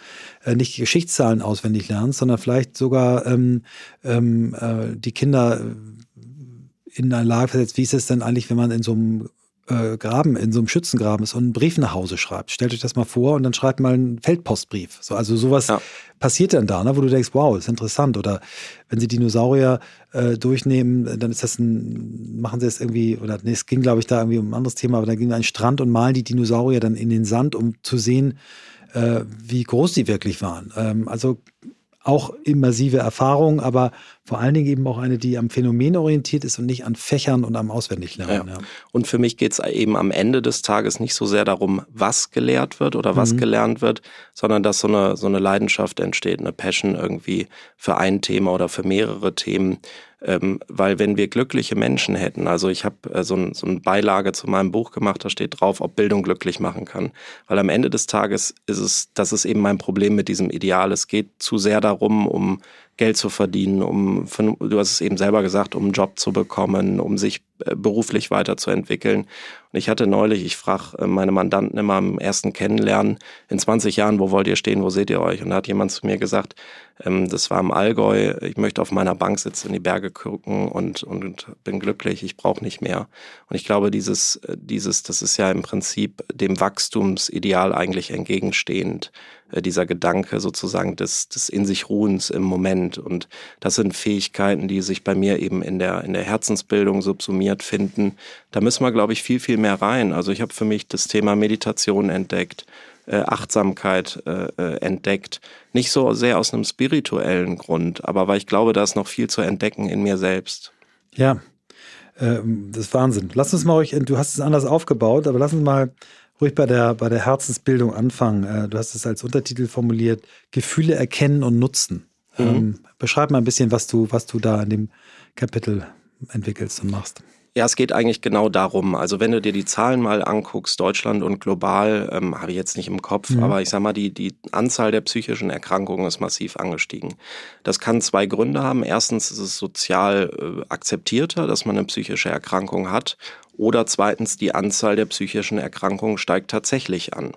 äh, nicht Geschichtszahlen auswendig lernst, sondern vielleicht sogar ähm, ähm, äh, die Kinder in eine Lage versetzt, wie ist es denn eigentlich, wenn man in so einem äh, Graben, in so einem Schützengraben ist und einen Brief nach Hause schreibt. Stellt euch das mal vor und dann schreibt mal einen Feldpostbrief. So, also sowas ja. passiert dann da, ne, wo du denkst, wow, ist interessant. Oder wenn sie Dinosaurier äh, durchnehmen, dann ist das ein, machen sie es irgendwie, oder nee, es ging, glaube ich, da irgendwie um ein anderes Thema, aber da ging ein Strand und malen die Dinosaurier dann in den Sand, um zu sehen, äh, wie groß die wirklich waren. Ähm, also auch immersive Erfahrung, aber vor allen Dingen eben auch eine, die am Phänomen orientiert ist und nicht an Fächern und am Auswendiglernen. Ja. Ja. Und für mich geht es eben am Ende des Tages nicht so sehr darum, was gelehrt wird oder was mhm. gelernt wird, sondern dass so eine, so eine Leidenschaft entsteht, eine Passion irgendwie für ein Thema oder für mehrere Themen. Ähm, weil wenn wir glückliche Menschen hätten, also ich habe äh, so, ein, so eine Beilage zu meinem Buch gemacht, da steht drauf, ob Bildung glücklich machen kann. Weil am Ende des Tages ist es, das ist eben mein Problem mit diesem Ideal. Es geht zu sehr darum, um Geld zu verdienen, um, du hast es eben selber gesagt, um einen Job zu bekommen, um sich äh, beruflich weiterzuentwickeln. Und ich hatte neulich, ich frage äh, meine Mandanten immer am ersten Kennenlernen, in 20 Jahren, wo wollt ihr stehen, wo seht ihr euch? Und da hat jemand zu mir gesagt, ähm, das war im Allgäu, ich möchte auf meiner Bank sitzen, in die Berge gucken und, und bin glücklich, ich brauche nicht mehr. Und ich glaube, dieses, äh, dieses, das ist ja im Prinzip dem Wachstumsideal eigentlich entgegenstehend dieser Gedanke sozusagen des, des in sich Ruhens im Moment. Und das sind Fähigkeiten, die sich bei mir eben in der, in der Herzensbildung subsumiert finden. Da müssen wir, glaube ich, viel, viel mehr rein. Also ich habe für mich das Thema Meditation entdeckt, äh, Achtsamkeit äh, äh, entdeckt. Nicht so sehr aus einem spirituellen Grund, aber weil ich glaube, da ist noch viel zu entdecken in mir selbst. Ja, äh, das ist Wahnsinn. Lass uns mal euch, du hast es anders aufgebaut, aber lass uns mal ruhig bei der, bei der Herzensbildung anfangen. Äh, du hast es als Untertitel formuliert, Gefühle erkennen und nutzen. Mhm. Ähm, beschreib mal ein bisschen, was du, was du da in dem Kapitel entwickelst und machst. Ja, es geht eigentlich genau darum. Also wenn du dir die Zahlen mal anguckst, Deutschland und global, ähm, habe ich jetzt nicht im Kopf, mhm. aber ich sag mal, die, die Anzahl der psychischen Erkrankungen ist massiv angestiegen. Das kann zwei Gründe haben. Erstens ist es sozial äh, akzeptierter, dass man eine psychische Erkrankung hat. Oder zweitens, die Anzahl der psychischen Erkrankungen steigt tatsächlich an.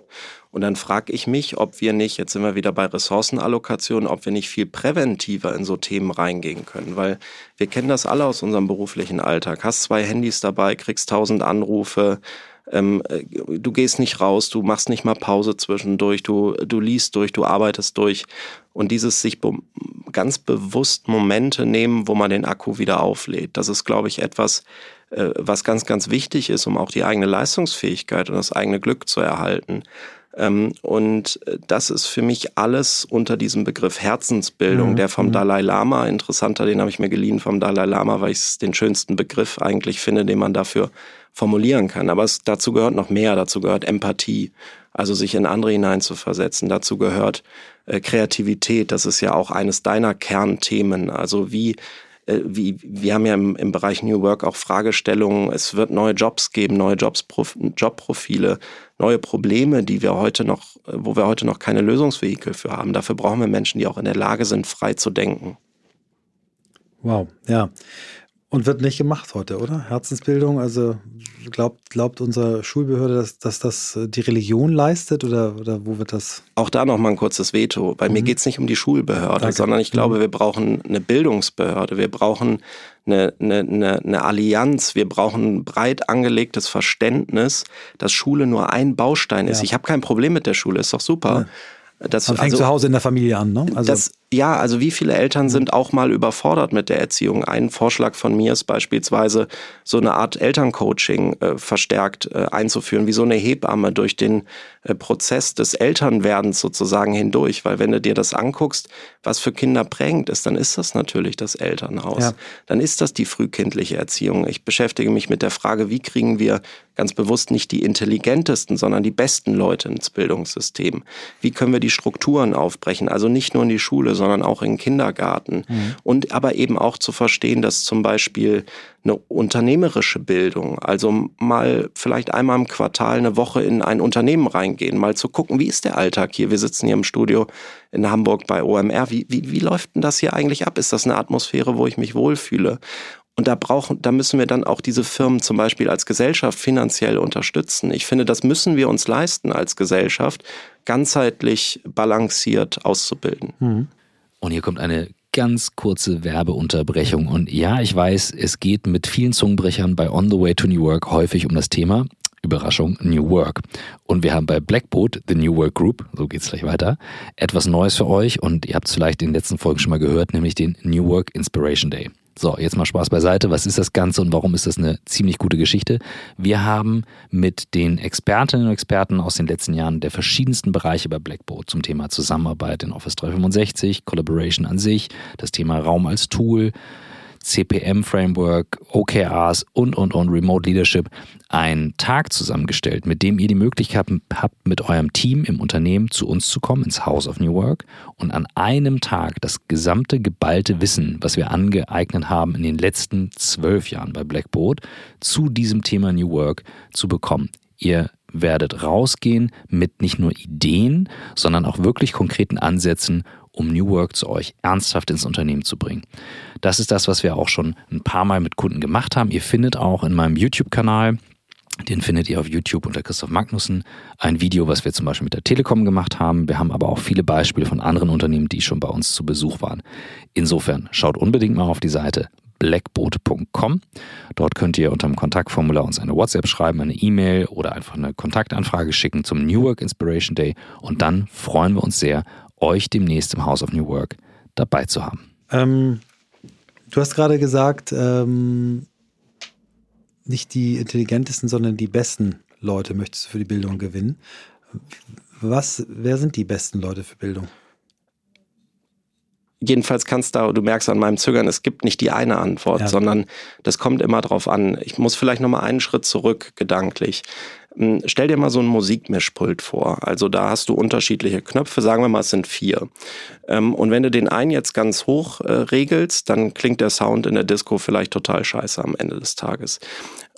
Und dann frage ich mich, ob wir nicht, jetzt sind wir wieder bei Ressourcenallokation, ob wir nicht viel präventiver in so Themen reingehen können. Weil wir kennen das alle aus unserem beruflichen Alltag. Hast zwei Handys dabei, kriegst tausend Anrufe, ähm, äh, du gehst nicht raus, du machst nicht mal Pause zwischendurch, du, du liest durch, du arbeitest durch. Und dieses sich be ganz bewusst Momente nehmen, wo man den Akku wieder auflädt, das ist, glaube ich, etwas, was ganz, ganz wichtig ist, um auch die eigene Leistungsfähigkeit und das eigene Glück zu erhalten. Ähm, und äh, das ist für mich alles unter diesem Begriff Herzensbildung, mhm. der vom mhm. Dalai Lama, interessanter, den habe ich mir geliehen vom Dalai Lama, weil ich es den schönsten Begriff eigentlich finde, den man dafür formulieren kann. Aber es, dazu gehört noch mehr, dazu gehört Empathie, also sich in andere hineinzuversetzen. Dazu gehört äh, Kreativität, das ist ja auch eines deiner Kernthemen. Also wie äh, wie, wir haben ja im, im Bereich New Work auch Fragestellungen, es wird neue Jobs geben, neue Jobs, Jobprofile, neue Probleme, die wir heute noch, wo wir heute noch keine Lösungsvehikel für haben. Dafür brauchen wir Menschen, die auch in der Lage sind, frei zu denken. Wow, ja. Und wird nicht gemacht heute, oder? Herzensbildung, also glaubt, glaubt unsere Schulbehörde, dass, dass das die Religion leistet oder, oder wo wird das? Auch da nochmal ein kurzes Veto. Bei mhm. mir geht es nicht um die Schulbehörde, Danke. sondern ich glaube, mhm. wir brauchen eine Bildungsbehörde. Wir brauchen eine, eine, eine, eine Allianz. Wir brauchen ein breit angelegtes Verständnis, dass Schule nur ein Baustein ist. Ja. Ich habe kein Problem mit der Schule, ist doch super. Ja. Das, Man fängt also, zu Hause in der Familie an, ne? Also das, ja, also wie viele Eltern sind auch mal überfordert mit der Erziehung? Ein Vorschlag von mir ist beispielsweise so eine Art Elterncoaching äh, verstärkt äh, einzuführen, wie so eine Hebamme durch den äh, Prozess des Elternwerdens sozusagen hindurch. Weil wenn du dir das anguckst, was für Kinder prägend ist, dann ist das natürlich das Elternhaus. Ja. Dann ist das die frühkindliche Erziehung. Ich beschäftige mich mit der Frage, wie kriegen wir ganz bewusst nicht die intelligentesten, sondern die besten Leute ins Bildungssystem? Wie können wir die Strukturen aufbrechen? Also nicht nur in die Schule, sondern auch in Kindergarten. Mhm. Und aber eben auch zu verstehen, dass zum Beispiel eine unternehmerische Bildung, also mal vielleicht einmal im Quartal eine Woche in ein Unternehmen reingehen, mal zu gucken, wie ist der Alltag hier? Wir sitzen hier im Studio in Hamburg bei OMR. Wie, wie, wie läuft denn das hier eigentlich ab? Ist das eine Atmosphäre, wo ich mich wohlfühle? Und da brauchen, da müssen wir dann auch diese Firmen zum Beispiel als Gesellschaft finanziell unterstützen. Ich finde, das müssen wir uns leisten als Gesellschaft, ganzheitlich balanciert auszubilden. Mhm. Und hier kommt eine ganz kurze Werbeunterbrechung. Und ja, ich weiß, es geht mit vielen Zungenbrechern bei On the Way to New Work häufig um das Thema. Überraschung, New Work. Und wir haben bei Blackboat, The New Work Group, so geht's gleich weiter, etwas Neues für euch und ihr habt es vielleicht in den letzten Folgen schon mal gehört, nämlich den New Work Inspiration Day. So, jetzt mal Spaß beiseite. Was ist das Ganze und warum ist das eine ziemlich gute Geschichte? Wir haben mit den Expertinnen und Experten aus den letzten Jahren der verschiedensten Bereiche bei Blackboard zum Thema Zusammenarbeit in Office 365, Collaboration an sich, das Thema Raum als Tool, CPM-Framework, OKRs und, und, und Remote Leadership einen Tag zusammengestellt, mit dem ihr die Möglichkeit habt, mit eurem Team im Unternehmen zu uns zu kommen, ins House of New Work und an einem Tag das gesamte geballte Wissen, was wir angeeignet haben in den letzten zwölf Jahren bei Blackboard, zu diesem Thema New Work zu bekommen. Ihr werdet rausgehen mit nicht nur Ideen, sondern auch wirklich konkreten Ansätzen, um New Work zu euch ernsthaft ins Unternehmen zu bringen. Das ist das, was wir auch schon ein paar Mal mit Kunden gemacht haben. Ihr findet auch in meinem YouTube-Kanal den findet ihr auf YouTube unter Christoph Magnussen. Ein Video, was wir zum Beispiel mit der Telekom gemacht haben. Wir haben aber auch viele Beispiele von anderen Unternehmen, die schon bei uns zu Besuch waren. Insofern schaut unbedingt mal auf die Seite blackboot.com. Dort könnt ihr unter dem Kontaktformular uns eine WhatsApp schreiben, eine E-Mail oder einfach eine Kontaktanfrage schicken zum New Work Inspiration Day. Und dann freuen wir uns sehr, euch demnächst im House of New Work dabei zu haben. Ähm, du hast gerade gesagt, ähm, nicht die intelligentesten, sondern die besten Leute möchtest du für die Bildung gewinnen. Was, wer sind die besten Leute für Bildung? Jedenfalls kannst du, du merkst an meinem Zögern, es gibt nicht die eine Antwort, ja. sondern das kommt immer drauf an. Ich muss vielleicht nochmal einen Schritt zurück gedanklich. Hm, stell dir mal so ein Musikmischpult vor. Also da hast du unterschiedliche Knöpfe, sagen wir mal, es sind vier. Ähm, und wenn du den einen jetzt ganz hoch äh, regelst, dann klingt der Sound in der Disco vielleicht total scheiße am Ende des Tages.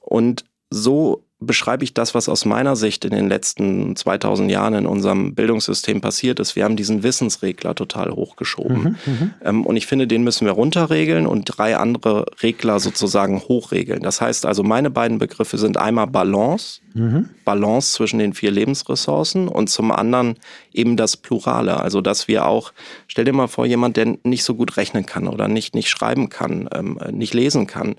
Und so beschreibe ich das, was aus meiner Sicht in den letzten 2000 Jahren in unserem Bildungssystem passiert ist. Wir haben diesen Wissensregler total hochgeschoben. Mhm, mhm, ähm, und ich finde, den müssen wir runterregeln und drei andere Regler sozusagen hochregeln. Das heißt also, meine beiden Begriffe sind einmal Balance, mhm. Balance zwischen den vier Lebensressourcen und zum anderen eben das Plurale. Also, dass wir auch, stell dir mal vor, jemand, der nicht so gut rechnen kann oder nicht, nicht schreiben kann, ähm, nicht lesen kann,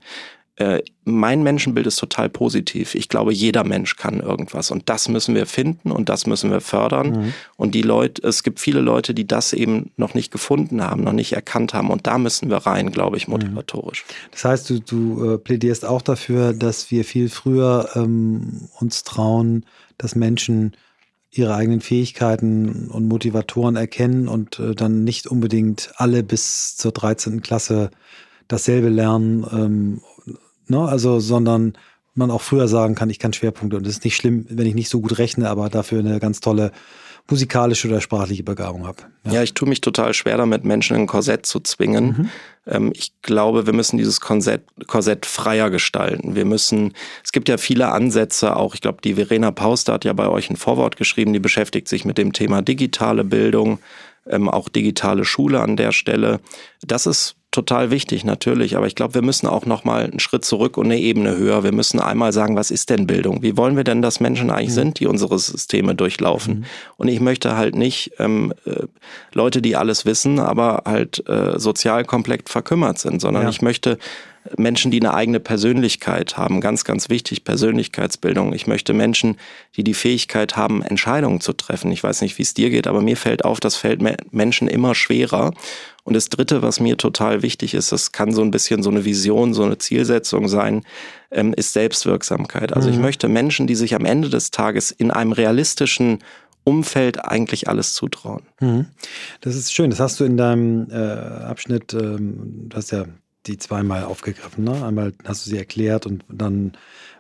äh, mein Menschenbild ist total positiv. Ich glaube, jeder Mensch kann irgendwas und das müssen wir finden und das müssen wir fördern. Mhm. Und die Leute, es gibt viele Leute, die das eben noch nicht gefunden haben, noch nicht erkannt haben und da müssen wir rein, glaube ich, motivatorisch. Das heißt, du, du äh, plädierst auch dafür, dass wir viel früher ähm, uns trauen, dass Menschen ihre eigenen Fähigkeiten und Motivatoren erkennen und äh, dann nicht unbedingt alle bis zur 13. Klasse dasselbe lernen ähm, Ne? Also, sondern man auch früher sagen kann, ich kann Schwerpunkte. Und es ist nicht schlimm, wenn ich nicht so gut rechne, aber dafür eine ganz tolle musikalische oder sprachliche Begabung habe. Ja. ja. ich tue mich total schwer damit, Menschen in ein Korsett zu zwingen. Mhm. Ähm, ich glaube, wir müssen dieses Korsett, Korsett freier gestalten. Wir müssen, es gibt ja viele Ansätze, auch ich glaube, die Verena Pauster hat ja bei euch ein Vorwort geschrieben, die beschäftigt sich mit dem Thema digitale Bildung, ähm, auch digitale Schule an der Stelle. Das ist total wichtig, natürlich. Aber ich glaube, wir müssen auch noch mal einen Schritt zurück und eine Ebene höher. Wir müssen einmal sagen, was ist denn Bildung? Wie wollen wir denn, dass Menschen eigentlich mhm. sind, die unsere Systeme durchlaufen? Mhm. Und ich möchte halt nicht ähm, äh, Leute, die alles wissen, aber halt äh, sozial komplett verkümmert sind, sondern ja. ich möchte Menschen, die eine eigene Persönlichkeit haben, ganz, ganz wichtig, Persönlichkeitsbildung. Ich möchte Menschen, die die Fähigkeit haben, Entscheidungen zu treffen. Ich weiß nicht, wie es dir geht, aber mir fällt auf, das fällt Menschen immer schwerer. Und das Dritte, was mir total wichtig ist, das kann so ein bisschen so eine Vision, so eine Zielsetzung sein, ähm, ist Selbstwirksamkeit. Also mhm. ich möchte Menschen, die sich am Ende des Tages in einem realistischen Umfeld eigentlich alles zutrauen. Mhm. Das ist schön. Das hast du in deinem äh, Abschnitt, ähm, du hast ja die zweimal aufgegriffen. Ne? Einmal hast du sie erklärt und dann,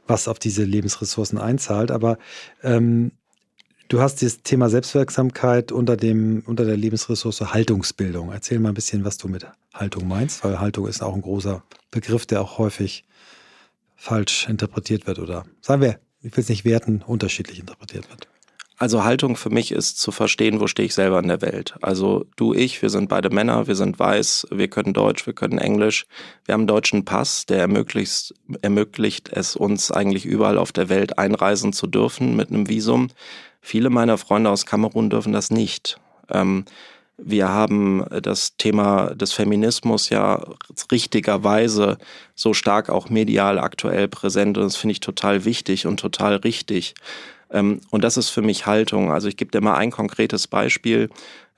was auf diese Lebensressourcen einzahlt. Aber ähm, Du hast das Thema Selbstwirksamkeit unter, dem, unter der Lebensressource Haltungsbildung. Erzähl mal ein bisschen, was du mit Haltung meinst, weil Haltung ist auch ein großer Begriff, der auch häufig falsch interpretiert wird oder sagen wir, ich will es nicht werten, unterschiedlich interpretiert wird. Also Haltung für mich ist zu verstehen, wo stehe ich selber in der Welt. Also du, ich, wir sind beide Männer, wir sind weiß, wir können Deutsch, wir können Englisch. Wir haben einen deutschen Pass, der ermöglicht, ermöglicht es uns eigentlich überall auf der Welt einreisen zu dürfen mit einem Visum. Viele meiner Freunde aus Kamerun dürfen das nicht. Ähm, Wir haben das Thema des Feminismus ja richtigerweise so stark auch medial aktuell präsent und das finde ich total wichtig und total richtig. Ähm, und das ist für mich Haltung. Also ich gebe dir mal ein konkretes Beispiel.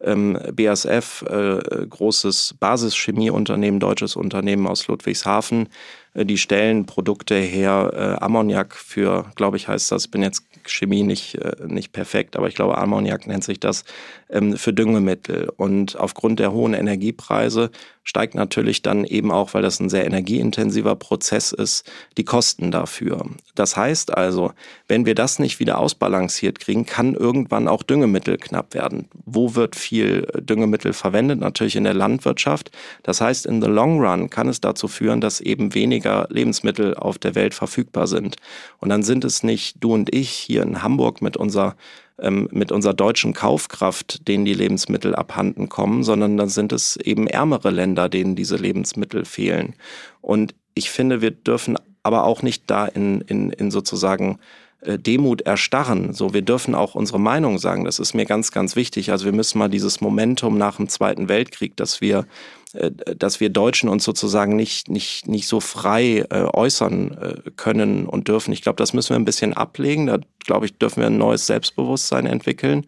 Ähm, BASF, äh, großes Basischemieunternehmen, deutsches Unternehmen aus Ludwigshafen, äh, die stellen Produkte her, äh, Ammoniak für, glaube ich, heißt das, bin jetzt Chemie nicht, äh, nicht perfekt, aber ich glaube, Ammoniak nennt sich das, ähm, für Düngemittel. Und aufgrund der hohen Energiepreise steigt natürlich dann eben auch, weil das ein sehr energieintensiver Prozess ist, die Kosten dafür. Das heißt also, wenn wir das nicht wieder ausbalanciert kriegen, kann irgendwann auch Düngemittel knapp werden. Wo wird viel Düngemittel verwendet? Natürlich in der Landwirtschaft. Das heißt, in the long run kann es dazu führen, dass eben weniger Lebensmittel auf der Welt verfügbar sind. Und dann sind es nicht du und ich hier in Hamburg mit unserer ähm, mit unserer deutschen Kaufkraft, denen die Lebensmittel abhanden kommen, sondern dann sind es eben ärmere Länder, denen diese Lebensmittel fehlen. Und ich finde, wir dürfen aber auch nicht da in, in, in sozusagen Demut erstarren. So, wir dürfen auch unsere Meinung sagen. Das ist mir ganz, ganz wichtig. Also wir müssen mal dieses Momentum nach dem Zweiten Weltkrieg, dass wir, äh, dass wir Deutschen uns sozusagen nicht, nicht, nicht so frei äh, äußern äh, können und dürfen. Ich glaube, das müssen wir ein bisschen ablegen. Da, glaube ich, dürfen wir ein neues Selbstbewusstsein entwickeln.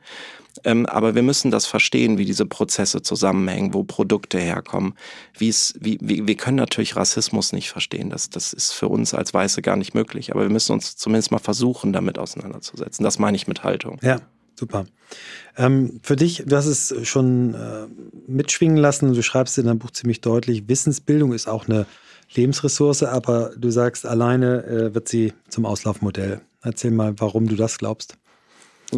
Ähm, aber wir müssen das verstehen, wie diese Prozesse zusammenhängen, wo Produkte herkommen. Wie wie, wir können natürlich Rassismus nicht verstehen. Das, das ist für uns als Weiße gar nicht möglich. Aber wir müssen uns zumindest mal versuchen, damit auseinanderzusetzen. Das meine ich mit Haltung. Ja, super. Ähm, für dich, du hast es schon äh, mitschwingen lassen. Du schreibst in deinem Buch ziemlich deutlich, Wissensbildung ist auch eine Lebensressource, aber du sagst, alleine äh, wird sie zum Auslaufmodell. Erzähl mal, warum du das glaubst.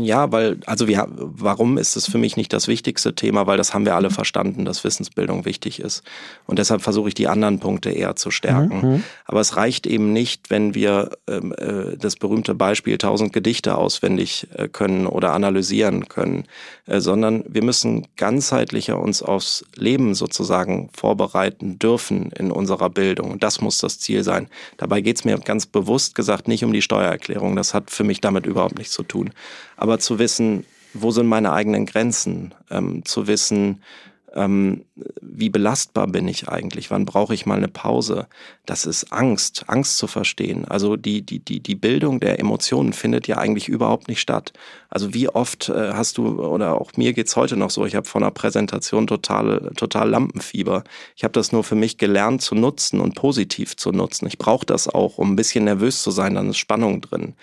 Ja, weil, also wir, warum ist es für mich nicht das wichtigste Thema? Weil das haben wir alle verstanden, dass Wissensbildung wichtig ist. Und deshalb versuche ich die anderen Punkte eher zu stärken. Mhm. Aber es reicht eben nicht, wenn wir ähm, äh, das berühmte Beispiel 1000 Gedichte auswendig äh, können oder analysieren können, äh, sondern wir müssen ganzheitlicher uns aufs Leben sozusagen vorbereiten dürfen in unserer Bildung. Und das muss das Ziel sein. Dabei geht es mir ganz bewusst gesagt nicht um die Steuererklärung. Das hat für mich damit überhaupt nichts zu tun aber zu wissen, wo sind meine eigenen Grenzen, ähm, zu wissen, ähm, wie belastbar bin ich eigentlich, wann brauche ich mal eine Pause. Das ist Angst, Angst zu verstehen. Also die, die, die, die Bildung der Emotionen findet ja eigentlich überhaupt nicht statt. Also wie oft äh, hast du, oder auch mir geht's heute noch so, ich habe vor einer Präsentation total, total Lampenfieber. Ich habe das nur für mich gelernt zu nutzen und positiv zu nutzen. Ich brauche das auch, um ein bisschen nervös zu sein, dann ist Spannung drin.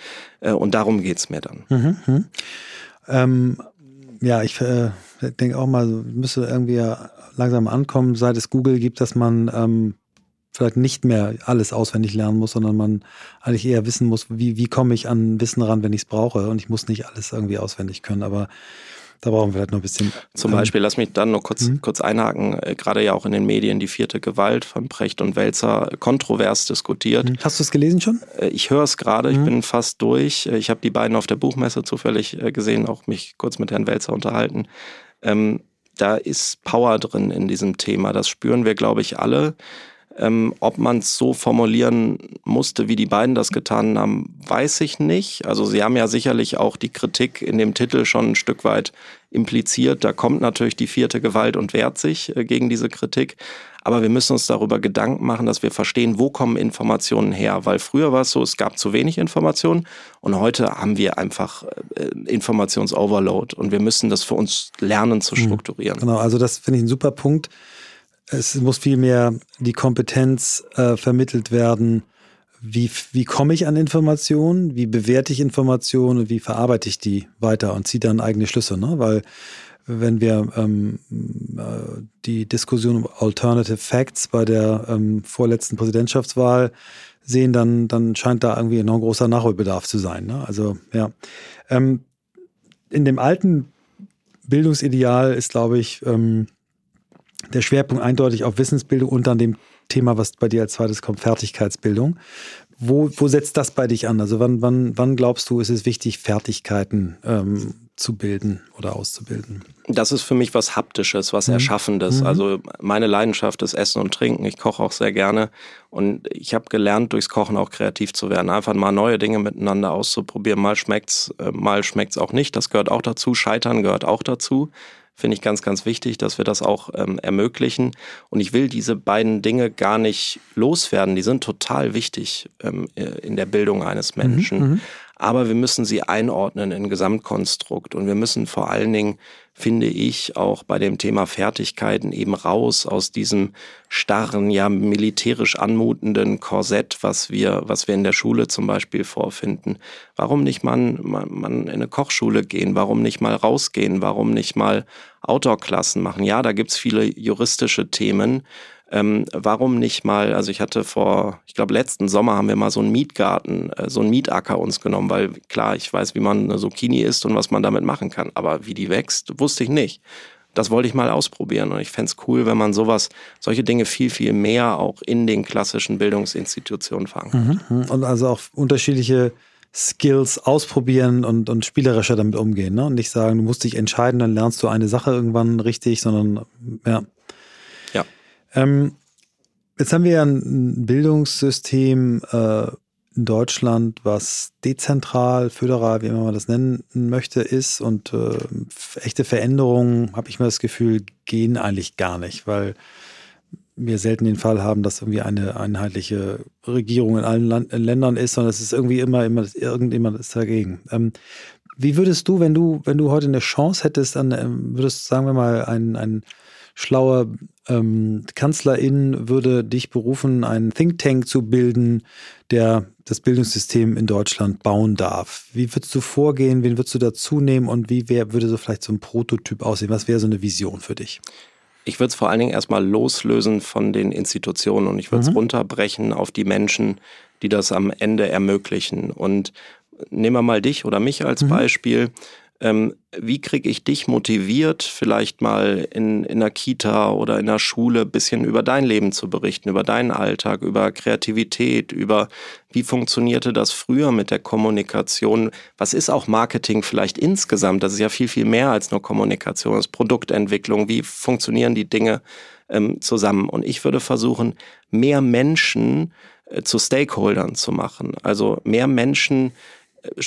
Äh, und darum geht's mir dann. Mhm, mh. ähm, ja, ich äh, denke auch mal, müsste irgendwie langsam ankommen, seit es Google gibt, dass man ähm, vielleicht nicht mehr alles auswendig lernen muss, sondern man eigentlich eher wissen muss, wie, wie komme ich an Wissen ran, wenn ich es brauche. Und ich muss nicht alles irgendwie auswendig können. Aber da brauchen wir vielleicht noch ein bisschen. Zum ähm, Beispiel, lass mich dann noch kurz, mhm. kurz einhaken, äh, gerade ja auch in den Medien die vierte Gewalt von Precht und Welzer kontrovers diskutiert. Mhm. Hast du es gelesen schon? Äh, ich höre es gerade, mhm. ich bin fast durch. Äh, ich habe die beiden auf der Buchmesse zufällig gesehen, auch mich kurz mit Herrn Welzer unterhalten. Ähm, da ist Power drin in diesem Thema. Das spüren wir, glaube ich, alle. Ähm, ob man es so formulieren musste, wie die beiden das getan haben, weiß ich nicht. Also sie haben ja sicherlich auch die Kritik in dem Titel schon ein Stück weit impliziert. Da kommt natürlich die vierte Gewalt und wehrt sich äh, gegen diese Kritik. Aber wir müssen uns darüber Gedanken machen, dass wir verstehen, wo kommen Informationen her. Weil früher war es so, es gab zu wenig Informationen und heute haben wir einfach äh, Informationsoverload und wir müssen das für uns lernen zu hm. strukturieren. Genau, also das finde ich ein super Punkt es muss vielmehr die Kompetenz äh, vermittelt werden, wie, wie komme ich an Informationen, wie bewerte ich Informationen und wie verarbeite ich die weiter und ziehe dann eigene Schlüsse. Ne? Weil wenn wir ähm, äh, die Diskussion um Alternative Facts bei der ähm, vorletzten Präsidentschaftswahl sehen, dann, dann scheint da irgendwie noch ein großer Nachholbedarf zu sein. Ne? Also ja. Ähm, in dem alten Bildungsideal ist, glaube ich, ähm, der Schwerpunkt eindeutig auf Wissensbildung und dann dem Thema, was bei dir als zweites kommt, Fertigkeitsbildung. Wo, wo setzt das bei dich an? Also wann, wann, wann glaubst du, ist es wichtig, Fertigkeiten ähm, zu bilden oder auszubilden? Das ist für mich was Haptisches, was mhm. Erschaffendes. Mhm. Also meine Leidenschaft ist Essen und Trinken. Ich koche auch sehr gerne und ich habe gelernt, durchs Kochen auch kreativ zu werden. Einfach mal neue Dinge miteinander auszuprobieren. Mal schmeckt's, äh, mal schmeckt's auch nicht. Das gehört auch dazu. Scheitern gehört auch dazu. Finde ich ganz, ganz wichtig, dass wir das auch ähm, ermöglichen. Und ich will diese beiden Dinge gar nicht loswerden. Die sind total wichtig ähm, äh, in der Bildung eines mhm, Menschen. Mhm, aber wir müssen sie einordnen in Gesamtkonstrukt und wir müssen vor allen Dingen, finde ich, auch bei dem Thema Fertigkeiten eben raus aus diesem starren, ja militärisch anmutenden Korsett, was wir, was wir in der Schule zum Beispiel vorfinden. Warum nicht mal, man, man in eine Kochschule gehen? Warum nicht mal rausgehen? Warum nicht mal Outdoor-Klassen machen? Ja, da gibt's viele juristische Themen, ähm, warum nicht mal, also ich hatte vor, ich glaube letzten Sommer haben wir mal so einen Mietgarten, äh, so einen Mietacker uns genommen, weil klar, ich weiß, wie man eine Zucchini isst und was man damit machen kann, aber wie die wächst, wusste ich nicht. Das wollte ich mal ausprobieren und ich fände es cool, wenn man sowas, solche Dinge viel, viel mehr auch in den klassischen Bildungsinstitutionen verankert. Mhm, mhm. Und also auch unterschiedliche Skills ausprobieren und, und spielerischer damit umgehen. Ne? Und nicht sagen, du musst dich entscheiden, dann lernst du eine Sache irgendwann richtig, sondern ja, ähm, jetzt haben wir ja ein Bildungssystem äh, in Deutschland, was dezentral, föderal, wie immer man das nennen möchte, ist. Und äh, echte Veränderungen, habe ich mir das Gefühl, gehen eigentlich gar nicht, weil wir selten den Fall haben, dass irgendwie eine einheitliche Regierung in allen Land Ländern ist, sondern es ist irgendwie immer, immer irgendjemand ist dagegen. Ähm, wie würdest du, wenn du, wenn du heute eine Chance hättest, dann ähm, würdest, sagen wir mal, ein, ein schlauer ähm, Kanzlerin würde dich berufen, einen Think Tank zu bilden, der das Bildungssystem in Deutschland bauen darf. Wie würdest du vorgehen? Wen würdest du dazu nehmen? Und wie wär, würde so vielleicht so ein Prototyp aussehen? Was wäre so eine Vision für dich? Ich würde es vor allen Dingen erstmal loslösen von den Institutionen und ich würde es mhm. runterbrechen auf die Menschen, die das am Ende ermöglichen. Und nehmen wir mal dich oder mich als mhm. Beispiel ähm, wie kriege ich dich motiviert, vielleicht mal in, in der Kita oder in der Schule bisschen über dein Leben zu berichten, über deinen Alltag, über Kreativität, über wie funktionierte das früher mit der Kommunikation? Was ist auch Marketing vielleicht insgesamt? Das ist ja viel, viel mehr als nur Kommunikation, das ist Produktentwicklung. Wie funktionieren die Dinge ähm, zusammen? Und ich würde versuchen, mehr Menschen äh, zu Stakeholdern zu machen. Also mehr Menschen äh,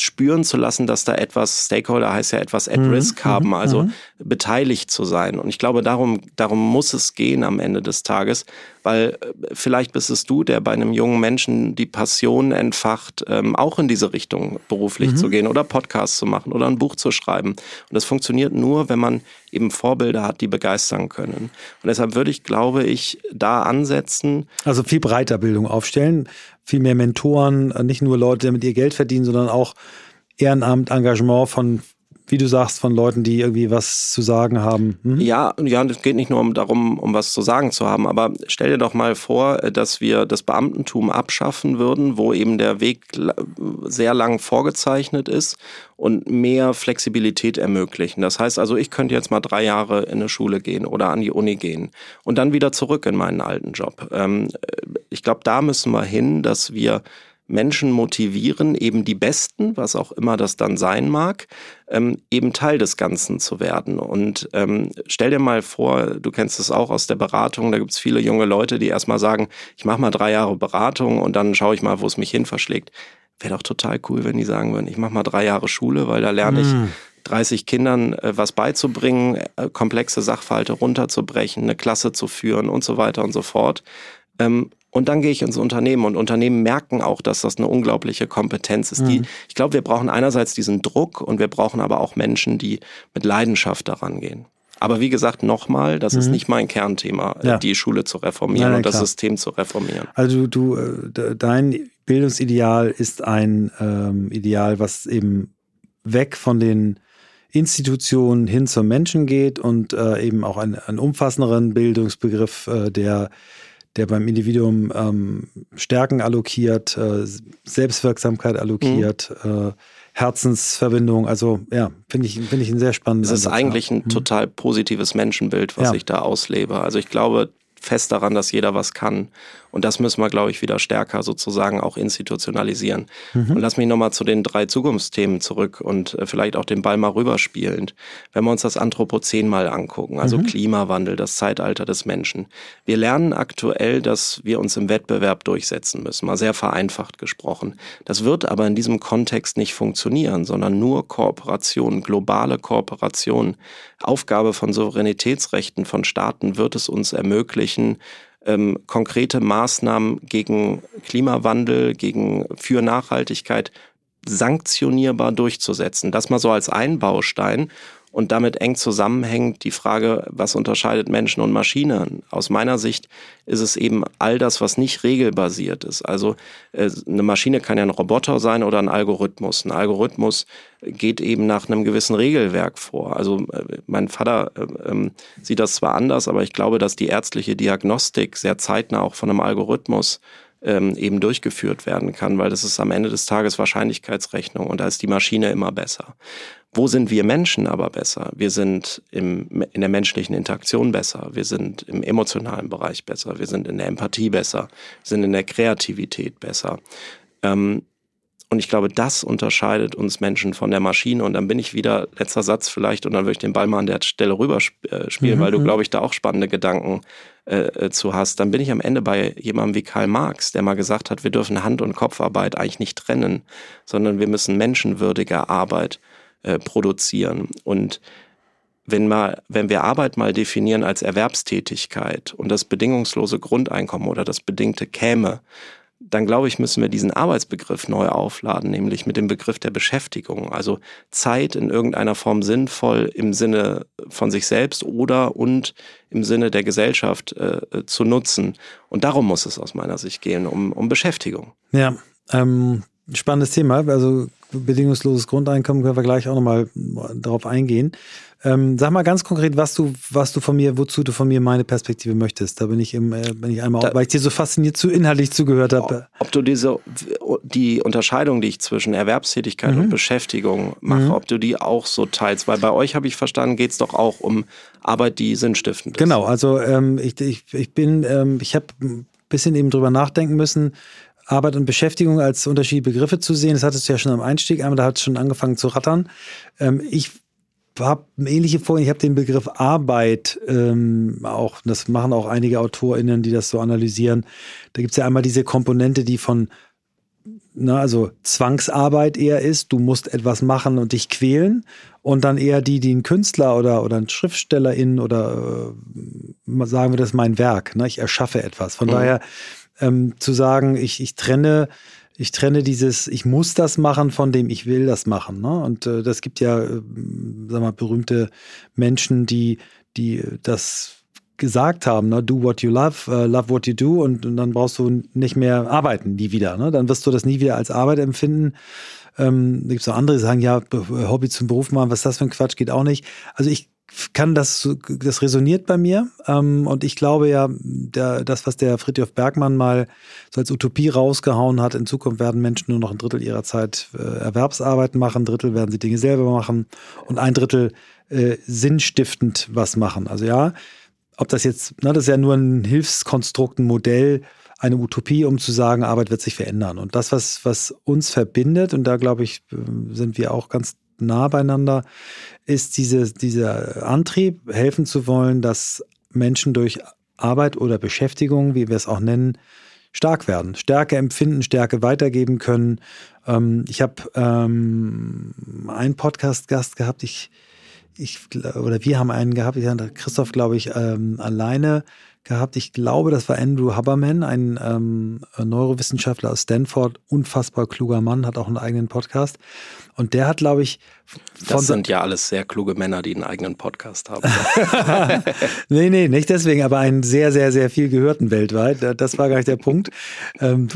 spüren zu lassen, dass da etwas, Stakeholder heißt ja etwas at mhm. risk haben, mhm. also mhm. beteiligt zu sein. Und ich glaube, darum, darum muss es gehen am Ende des Tages, weil äh, vielleicht bist es du, der bei einem jungen Menschen die Passion entfacht, ähm, auch in diese Richtung beruflich mhm. zu gehen oder Podcasts zu machen oder ein Buch zu schreiben. Und das funktioniert nur, wenn man eben Vorbilder hat, die begeistern können. Und deshalb würde ich, glaube ich, da ansetzen. Also viel breiter Bildung aufstellen, viel mehr Mentoren, äh, nicht nur Leute, die mit ihr Geld verdienen, sondern auch Ehrenamt, Engagement von wie du sagst, von Leuten, die irgendwie was zu sagen haben. Hm? Ja, ja, es geht nicht nur um, darum, um was zu sagen zu haben, aber stell dir doch mal vor, dass wir das Beamtentum abschaffen würden, wo eben der Weg sehr lang vorgezeichnet ist und mehr Flexibilität ermöglichen. Das heißt also, ich könnte jetzt mal drei Jahre in eine Schule gehen oder an die Uni gehen und dann wieder zurück in meinen alten Job. Ähm, ich glaube, da müssen wir hin, dass wir Menschen motivieren, eben die Besten, was auch immer das dann sein mag, ähm, eben Teil des Ganzen zu werden. Und ähm, stell dir mal vor, du kennst es auch aus der Beratung, da gibt es viele junge Leute, die erstmal sagen, ich mache mal drei Jahre Beratung und dann schaue ich mal, wo es mich hin verschlägt. Wäre doch total cool, wenn die sagen würden, ich mache mal drei Jahre Schule, weil da lerne ich mm. 30 Kindern äh, was beizubringen, äh, komplexe Sachverhalte runterzubrechen, eine Klasse zu führen und so weiter und so fort. Ähm, und dann gehe ich ins Unternehmen und Unternehmen merken auch, dass das eine unglaubliche Kompetenz ist. Mhm. Die, ich glaube, wir brauchen einerseits diesen Druck und wir brauchen aber auch Menschen, die mit Leidenschaft daran gehen. Aber wie gesagt, nochmal, das mhm. ist nicht mein Kernthema, ja. die Schule zu reformieren ja, und das System zu reformieren. Also du, äh, dein Bildungsideal ist ein ähm, Ideal, was eben weg von den Institutionen hin zum Menschen geht und äh, eben auch einen, einen umfassenderen Bildungsbegriff, äh, der der beim Individuum ähm, Stärken allokiert, äh, Selbstwirksamkeit allokiert, mhm. äh, Herzensverbindung. Also ja, finde ich, finde ich ein sehr spannendes. Es ist Ansatz, eigentlich ein mhm. total positives Menschenbild, was ja. ich da auslebe. Also ich glaube fest daran, dass jeder was kann. Und das müssen wir, glaube ich, wieder stärker sozusagen auch institutionalisieren. Mhm. Und lass mich nochmal zu den drei Zukunftsthemen zurück und äh, vielleicht auch den Ball mal rüberspielend. Wenn wir uns das Anthropozän mal angucken, also mhm. Klimawandel, das Zeitalter des Menschen. Wir lernen aktuell, dass wir uns im Wettbewerb durchsetzen müssen, mal sehr vereinfacht gesprochen. Das wird aber in diesem Kontext nicht funktionieren, sondern nur Kooperation, globale Kooperation. Aufgabe von Souveränitätsrechten von Staaten wird es uns ermöglichen, ähm, konkrete Maßnahmen gegen Klimawandel, gegen für Nachhaltigkeit sanktionierbar durchzusetzen. Das mal so als ein Baustein. Und damit eng zusammenhängt die Frage, was unterscheidet Menschen und Maschinen? Aus meiner Sicht ist es eben all das, was nicht regelbasiert ist. Also äh, eine Maschine kann ja ein Roboter sein oder ein Algorithmus. Ein Algorithmus geht eben nach einem gewissen Regelwerk vor. Also äh, mein Vater äh, ähm, sieht das zwar anders, aber ich glaube, dass die ärztliche Diagnostik sehr zeitnah auch von einem Algorithmus ähm, eben durchgeführt werden kann, weil das ist am Ende des Tages Wahrscheinlichkeitsrechnung und da ist die Maschine immer besser. Wo sind wir Menschen aber besser? Wir sind im, in der menschlichen Interaktion besser, wir sind im emotionalen Bereich besser, wir sind in der Empathie besser, wir sind in der Kreativität besser. Ähm, und ich glaube, das unterscheidet uns Menschen von der Maschine. Und dann bin ich wieder, letzter Satz vielleicht, und dann würde ich den Ball mal an der Stelle rüberspielen, äh, mhm. weil du, mhm. glaube ich, da auch spannende Gedanken äh, äh, zu hast. Dann bin ich am Ende bei jemandem wie Karl Marx, der mal gesagt hat, wir dürfen Hand- und Kopfarbeit eigentlich nicht trennen, sondern wir müssen menschenwürdige Arbeit äh, produzieren. Und wenn, mal, wenn wir Arbeit mal definieren als Erwerbstätigkeit und das bedingungslose Grundeinkommen oder das bedingte käme, dann glaube ich, müssen wir diesen Arbeitsbegriff neu aufladen, nämlich mit dem Begriff der Beschäftigung. Also Zeit in irgendeiner Form sinnvoll im Sinne von sich selbst oder und im Sinne der Gesellschaft äh, zu nutzen. Und darum muss es aus meiner Sicht gehen, um, um Beschäftigung. Ja, ähm, spannendes Thema. Also bedingungsloses Grundeinkommen können wir gleich auch nochmal darauf eingehen. Ähm, sag mal ganz konkret, was du, was du von mir, wozu du von mir meine Perspektive möchtest. Da bin ich im, äh, bin ich einmal, da, weil ich dir so fasziniert zu inhaltlich zugehört habe. Ob du diese, die Unterscheidung, die ich zwischen Erwerbstätigkeit mhm. und Beschäftigung mache, mhm. ob du die auch so teilst, weil bei euch habe ich verstanden, geht es doch auch um Arbeit, die sinnstiftend ist. Genau, also ähm, ich, ich, ich bin, ähm, ich habe ein bisschen eben drüber nachdenken müssen, Arbeit und Beschäftigung als unterschiedliche Begriffe zu sehen. Das hattest du ja schon am Einstieg einmal, da hat es schon angefangen zu rattern. Ähm, ich habe ähnliche Folgen. Ich habe den Begriff Arbeit ähm, auch, das machen auch einige AutorInnen, die das so analysieren. Da gibt es ja einmal diese Komponente, die von, na, also Zwangsarbeit eher ist, du musst etwas machen und dich quälen. Und dann eher die, die ein Künstler oder, oder ein SchriftstellerIn oder äh, sagen wir, das ist mein Werk. Ne? Ich erschaffe etwas. Von mhm. daher ähm, zu sagen, ich, ich trenne ich trenne dieses, ich muss das machen, von dem ich will das machen. Ne? Und äh, das gibt ja, äh, sag mal, berühmte Menschen, die, die das gesagt haben, ne? do what you love, uh, love what you do und, und, dann brauchst du nicht mehr arbeiten, nie wieder. Ne? Dann wirst du das nie wieder als Arbeit empfinden. Ähm, da gibt es auch andere, die sagen, ja, Hobby zum Beruf machen, was ist das für ein Quatsch, geht auch nicht. Also ich kann das, das resoniert bei mir. Ähm, und ich glaube ja, das, was der Friedhof Bergmann mal so als Utopie rausgehauen hat, in Zukunft werden Menschen nur noch ein Drittel ihrer Zeit äh, Erwerbsarbeit machen, ein Drittel werden sie Dinge selber machen und ein Drittel äh, sinnstiftend was machen. Also ja, ob das jetzt, na, das ist ja nur ein Hilfskonstrukt, ein Modell, eine Utopie, um zu sagen, Arbeit wird sich verändern. Und das, was, was uns verbindet, und da glaube ich, äh, sind wir auch ganz nah beieinander, ist diese, dieser Antrieb, helfen zu wollen, dass Menschen durch Arbeit oder Beschäftigung, wie wir es auch nennen, stark werden, Stärke empfinden, Stärke weitergeben können. Ähm, ich habe ähm, einen Podcast-Gast gehabt, ich, ich, oder wir haben einen gehabt, ich hatte Christoph, glaube ich, ähm, alleine gehabt. Ich glaube, das war Andrew Haberman, ein ähm, Neurowissenschaftler aus Stanford, unfassbar kluger Mann, hat auch einen eigenen Podcast. Und der hat, glaube ich. Das sind ja alles sehr kluge Männer, die einen eigenen Podcast haben. nee, nee, nicht deswegen, aber einen sehr, sehr, sehr viel gehörten weltweit. Das war gar nicht der Punkt. Ähm,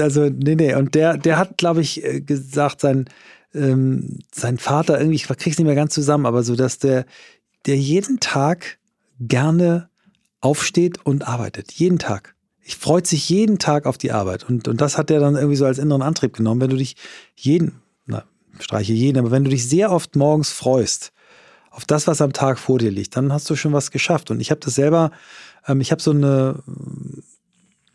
also, nee, nee. Und der, der hat, glaube ich, äh, gesagt, sein, ähm, sein Vater, irgendwie, ich krieg's nicht mehr ganz zusammen, aber so, dass der, der jeden Tag gerne aufsteht und arbeitet. Jeden Tag. Ich freut sich jeden Tag auf die Arbeit. Und, und das hat er dann irgendwie so als inneren Antrieb genommen. Wenn du dich jeden, streiche jeden, aber wenn du dich sehr oft morgens freust auf das, was am Tag vor dir liegt, dann hast du schon was geschafft. Und ich habe das selber, ähm, ich habe so eine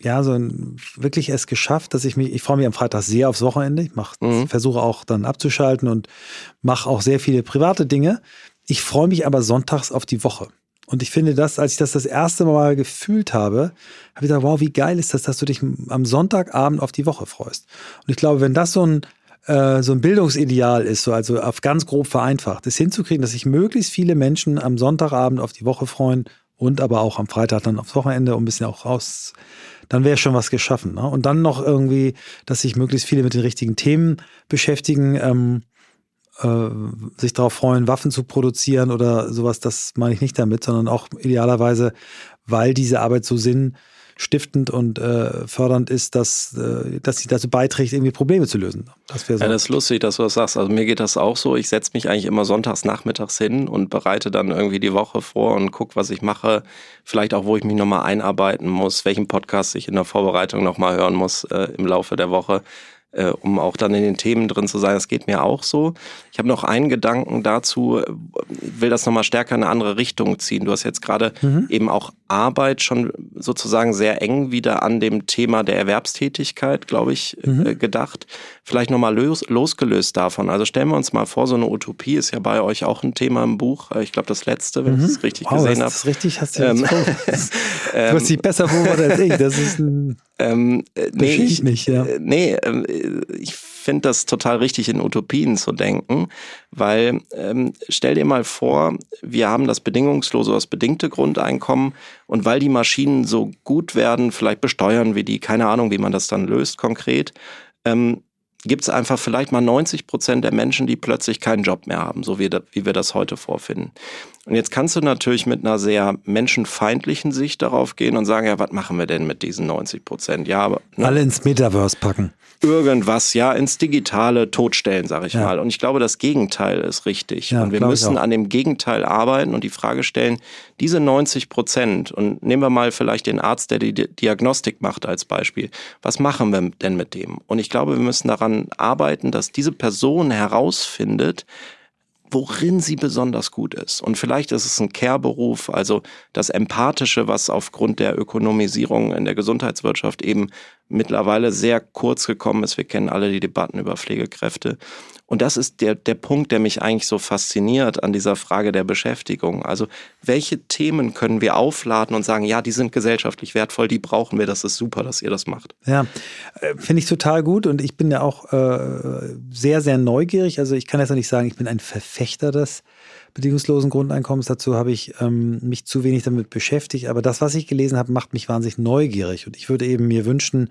ja, so ein, wirklich es geschafft, dass ich mich, ich freue mich am Freitag sehr aufs Wochenende. Ich mach, mhm. versuche auch dann abzuschalten und mache auch sehr viele private Dinge. Ich freue mich aber sonntags auf die Woche. Und ich finde das, als ich das das erste Mal gefühlt habe, habe ich gesagt, wow, wie geil ist das, dass du dich am Sonntagabend auf die Woche freust. Und ich glaube, wenn das so ein, äh, so ein Bildungsideal ist, so also auf ganz grob vereinfacht, es hinzukriegen, dass sich möglichst viele Menschen am Sonntagabend auf die Woche freuen und aber auch am Freitag dann aufs Wochenende, um ein bisschen auch raus, dann wäre schon was geschaffen. Ne? Und dann noch irgendwie, dass sich möglichst viele mit den richtigen Themen beschäftigen. Ähm, äh, sich darauf freuen, Waffen zu produzieren oder sowas, das meine ich nicht damit, sondern auch idealerweise, weil diese Arbeit so sinnstiftend und äh, fördernd ist, dass, äh, dass sie dazu beiträgt, irgendwie Probleme zu lösen. Das so. Ja, das ist lustig, dass du das sagst. Also mir geht das auch so. Ich setze mich eigentlich immer sonntags nachmittags hin und bereite dann irgendwie die Woche vor und gucke, was ich mache. Vielleicht auch, wo ich mich nochmal einarbeiten muss, welchen Podcast ich in der Vorbereitung nochmal hören muss äh, im Laufe der Woche äh, um auch dann in den Themen drin zu sein. Das geht mir auch so. Ich habe noch einen Gedanken dazu, will das nochmal stärker in eine andere Richtung ziehen. Du hast jetzt gerade mhm. eben auch Arbeit schon sozusagen sehr eng wieder an dem Thema der Erwerbstätigkeit, glaube ich, mhm. äh, gedacht. Vielleicht nochmal los, losgelöst davon. Also stellen wir uns mal vor, so eine Utopie ist ja bei euch auch ein Thema im Buch. Äh, ich glaube, das letzte, wenn mhm. ich es richtig wow, gesehen habe. Das ist richtig, hast du ähm, Du hast dich besser vorbereitet als ich. Das ist ein ähm, nee, ich, mich, ja. nee, ähm, ich finde das total richtig, in Utopien zu denken, weil ähm, stell dir mal vor, wir haben das bedingungslose, das bedingte Grundeinkommen und weil die Maschinen so gut werden, vielleicht besteuern wir die, keine Ahnung, wie man das dann löst konkret, ähm, gibt es einfach vielleicht mal 90 Prozent der Menschen, die plötzlich keinen Job mehr haben, so wie, wie wir das heute vorfinden. Und jetzt kannst du natürlich mit einer sehr menschenfeindlichen Sicht darauf gehen und sagen, ja, was machen wir denn mit diesen 90 Prozent? Ja, aber, ne? Alle ins Metaverse packen irgendwas ja ins Digitale totstellen, sage ich ja. mal. Und ich glaube, das Gegenteil ist richtig. Ja, und wir müssen an dem Gegenteil arbeiten und die Frage stellen, diese 90 Prozent, und nehmen wir mal vielleicht den Arzt, der die Diagnostik macht als Beispiel, was machen wir denn mit dem? Und ich glaube, wir müssen daran arbeiten, dass diese Person herausfindet, worin sie besonders gut ist. Und vielleicht ist es ein Care-Beruf, also das Empathische, was aufgrund der Ökonomisierung in der Gesundheitswirtschaft eben mittlerweile sehr kurz gekommen ist. Wir kennen alle die Debatten über Pflegekräfte. Und das ist der, der Punkt, der mich eigentlich so fasziniert an dieser Frage der Beschäftigung. Also welche Themen können wir aufladen und sagen, ja, die sind gesellschaftlich wertvoll, die brauchen wir, das ist super, dass ihr das macht. Ja, äh, finde ich total gut und ich bin ja auch äh, sehr, sehr neugierig. Also ich kann jetzt noch nicht sagen, ich bin ein Verfechter des bedingungslosen Grundeinkommens. Dazu habe ich ähm, mich zu wenig damit beschäftigt. Aber das, was ich gelesen habe, macht mich wahnsinnig neugierig. Und ich würde eben mir wünschen,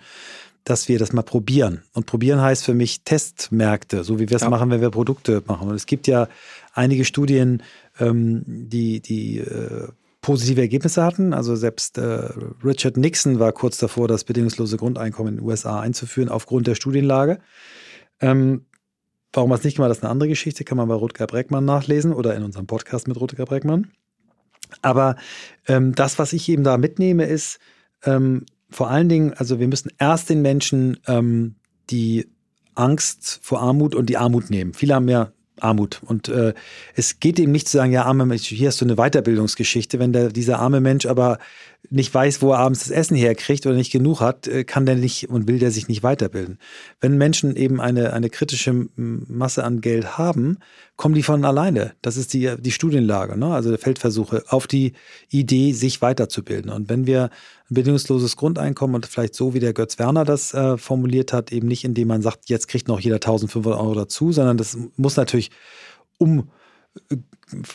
dass wir das mal probieren. Und probieren heißt für mich Testmärkte, so wie wir es ja. machen, wenn wir Produkte machen. Und es gibt ja einige Studien, ähm, die, die äh, positive Ergebnisse hatten. Also selbst äh, Richard Nixon war kurz davor, das bedingungslose Grundeinkommen in den USA einzuführen, aufgrund der Studienlage. Ähm, warum es nicht gemacht hat, ist eine andere Geschichte, kann man bei Rutger Breckmann nachlesen oder in unserem Podcast mit Rutger Breckmann. Aber ähm, das, was ich eben da mitnehme, ist, ähm, vor allen Dingen, also wir müssen erst den Menschen ähm, die Angst vor Armut und die Armut nehmen. Viele haben ja Armut. Und äh, es geht eben nicht zu sagen, ja, arme Mensch, hier hast du eine Weiterbildungsgeschichte. Wenn der, dieser arme Mensch aber nicht weiß, wo er abends das Essen herkriegt oder nicht genug hat, äh, kann der nicht und will der sich nicht weiterbilden. Wenn Menschen eben eine, eine kritische Masse an Geld haben, kommen die von alleine. Das ist die, die Studienlage, ne? also der Feldversuche, auf die Idee, sich weiterzubilden. Und wenn wir ein bedingungsloses Grundeinkommen und vielleicht so, wie der Götz Werner das äh, formuliert hat, eben nicht, indem man sagt, jetzt kriegt noch jeder 1500 Euro dazu, sondern das muss natürlich um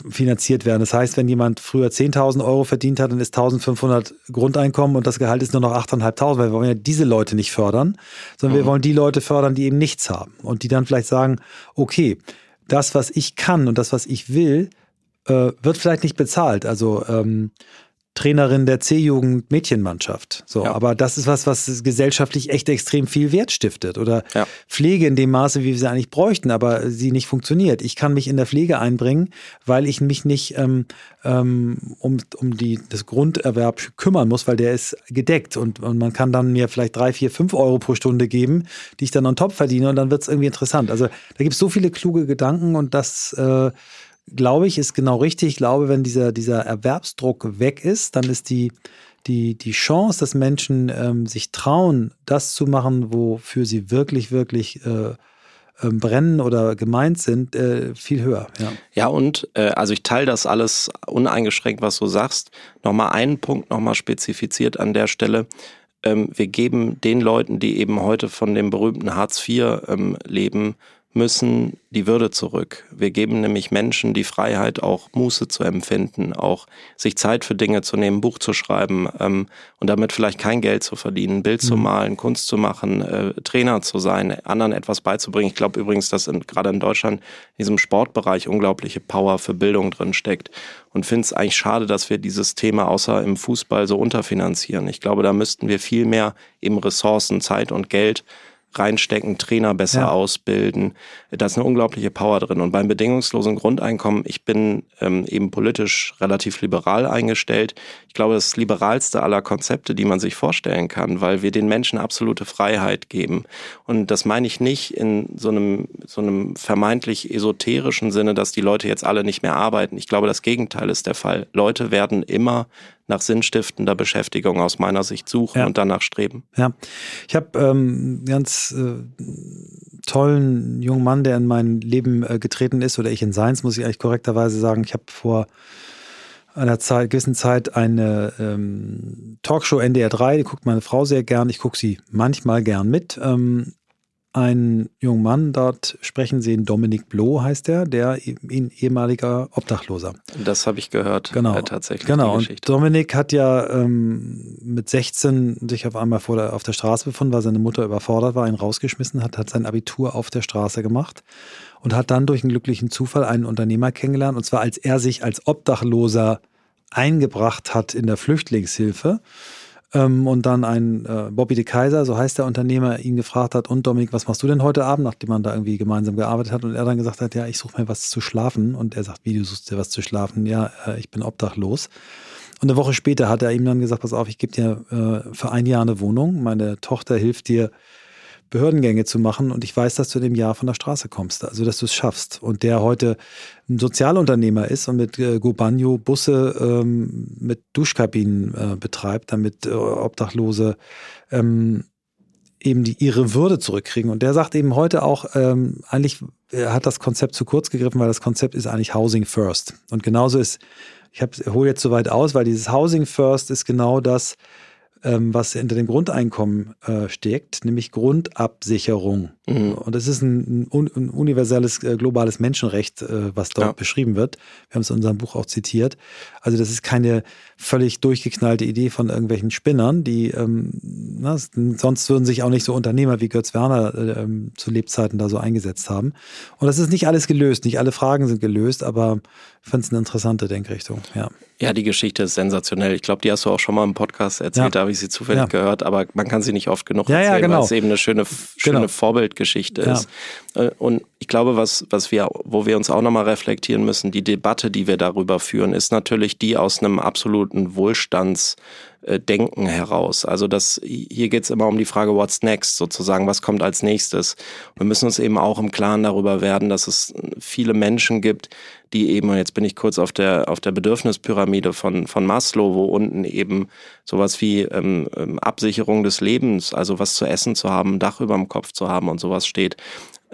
finanziert werden. Das heißt, wenn jemand früher 10.000 Euro verdient hat, dann ist 1.500 Grundeinkommen und das Gehalt ist nur noch 8.500, weil wir wollen ja diese Leute nicht fördern, sondern mhm. wir wollen die Leute fördern, die eben nichts haben und die dann vielleicht sagen, okay, das, was ich kann und das, was ich will, äh, wird vielleicht nicht bezahlt. Also ähm, Trainerin der C-Jugend Mädchenmannschaft. So, ja. aber das ist was, was gesellschaftlich echt extrem viel Wert stiftet. Oder ja. Pflege in dem Maße, wie wir sie eigentlich bräuchten, aber sie nicht funktioniert. Ich kann mich in der Pflege einbringen, weil ich mich nicht ähm, ähm, um, um die, das Grunderwerb kümmern muss, weil der ist gedeckt und, und man kann dann mir vielleicht drei, vier, fünf Euro pro Stunde geben, die ich dann on top verdiene und dann wird es irgendwie interessant. Also da gibt es so viele kluge Gedanken und das äh, glaube ich, ist genau richtig. Ich glaube, wenn dieser, dieser Erwerbsdruck weg ist, dann ist die die, die Chance, dass Menschen ähm, sich trauen, das zu machen, wofür sie wirklich, wirklich äh, ähm, brennen oder gemeint sind, äh, viel höher. Ja, ja und äh, also ich teile das alles uneingeschränkt, was du sagst. Nochmal einen Punkt nochmal spezifiziert an der Stelle. Ähm, wir geben den Leuten, die eben heute von dem berühmten Hartz IV ähm, leben, müssen die Würde zurück. Wir geben nämlich Menschen die Freiheit, auch Muße zu empfinden, auch sich Zeit für Dinge zu nehmen, Buch zu schreiben ähm, und damit vielleicht kein Geld zu verdienen, Bild mhm. zu malen, Kunst zu machen, äh, Trainer zu sein, anderen etwas beizubringen. Ich glaube übrigens, dass gerade in Deutschland in diesem Sportbereich unglaubliche Power für Bildung drin steckt und finde es eigentlich schade, dass wir dieses Thema außer im Fußball so unterfinanzieren. Ich glaube, da müssten wir viel mehr eben Ressourcen, Zeit und Geld reinstecken, Trainer besser ja. ausbilden. Da ist eine unglaubliche Power drin. Und beim bedingungslosen Grundeinkommen, ich bin ähm, eben politisch relativ liberal eingestellt. Ich glaube, das, das liberalste aller Konzepte, die man sich vorstellen kann, weil wir den Menschen absolute Freiheit geben. Und das meine ich nicht in so einem, so einem vermeintlich esoterischen Sinne, dass die Leute jetzt alle nicht mehr arbeiten. Ich glaube, das Gegenteil ist der Fall. Leute werden immer nach sinnstiftender Beschäftigung aus meiner Sicht suchen ja. und danach streben. Ja, ich habe ähm, ganz äh, tollen jungen Mann, der in mein Leben äh, getreten ist, oder ich in seins, muss ich eigentlich korrekterweise sagen. Ich habe vor einer Zeit, gewissen Zeit eine ähm, Talkshow NDR 3, die guckt meine Frau sehr gern, ich gucke sie manchmal gern mit. Ähm, einen jungen Mann dort sprechen sehen, Dominik Bloh heißt er, der ein ehemaliger Obdachloser. Das habe ich gehört. Genau, äh, tatsächlich. Genau. Und Dominik hat ja ähm, mit 16 sich auf einmal vor der, auf der Straße befunden, weil seine Mutter überfordert war, ihn rausgeschmissen hat, hat sein Abitur auf der Straße gemacht und hat dann durch einen glücklichen Zufall einen Unternehmer kennengelernt. Und zwar als er sich als Obdachloser eingebracht hat in der Flüchtlingshilfe ähm, und dann ein äh, Bobby de Kaiser, so heißt der Unternehmer, ihn gefragt hat, und Dominik, was machst du denn heute Abend, nachdem man da irgendwie gemeinsam gearbeitet hat? Und er dann gesagt hat, ja, ich suche mir was zu schlafen. Und er sagt, wie, du suchst dir was zu schlafen? Ja, äh, ich bin obdachlos. Und eine Woche später hat er ihm dann gesagt, pass auf, ich gebe dir äh, für ein Jahr eine Wohnung. Meine Tochter hilft dir Behördengänge zu machen und ich weiß, dass du in dem Jahr von der Straße kommst, also dass du es schaffst. Und der heute ein Sozialunternehmer ist und mit äh, Gobanyo Busse ähm, mit Duschkabinen äh, betreibt, damit äh, Obdachlose ähm, eben die, ihre Würde zurückkriegen. Und der sagt eben heute auch, ähm, eigentlich hat das Konzept zu kurz gegriffen, weil das Konzept ist eigentlich Housing First. Und genauso ist, ich hole jetzt so weit aus, weil dieses Housing First ist genau das, was hinter dem Grundeinkommen äh, steckt, nämlich Grundabsicherung. Mhm. Und das ist ein, ein, ein universelles äh, globales Menschenrecht, äh, was dort ja. beschrieben wird. Wir haben es in unserem Buch auch zitiert. Also das ist keine völlig durchgeknallte Idee von irgendwelchen Spinnern, die ähm, na, sonst würden sich auch nicht so Unternehmer wie Götz Werner äh, ähm, zu Lebzeiten da so eingesetzt haben. Und das ist nicht alles gelöst, nicht alle Fragen sind gelöst, aber ich finde es eine interessante Denkrichtung. Ja. Ja, die Geschichte ist sensationell. Ich glaube, die hast du auch schon mal im Podcast erzählt, ja. da habe ich sie zufällig ja. gehört, aber man kann sie nicht oft genug ja, erzählen, ja, genau. weil es eben eine schöne, schöne genau. Vorbildgeschichte ist. Äh, und ich glaube, was, was wir, wo wir uns auch nochmal reflektieren müssen, die Debatte, die wir darüber führen, ist natürlich die aus einem absoluten Wohlstands- äh, heraus. Also das, hier geht es immer um die Frage, what's next sozusagen, was kommt als nächstes. Wir müssen uns eben auch im Klaren darüber werden, dass es viele Menschen gibt, die eben, und jetzt bin ich kurz auf der, auf der Bedürfnispyramide von, von Maslow, wo unten eben sowas wie ähm, ähm Absicherung des Lebens, also was zu essen zu haben, Dach über dem Kopf zu haben und sowas steht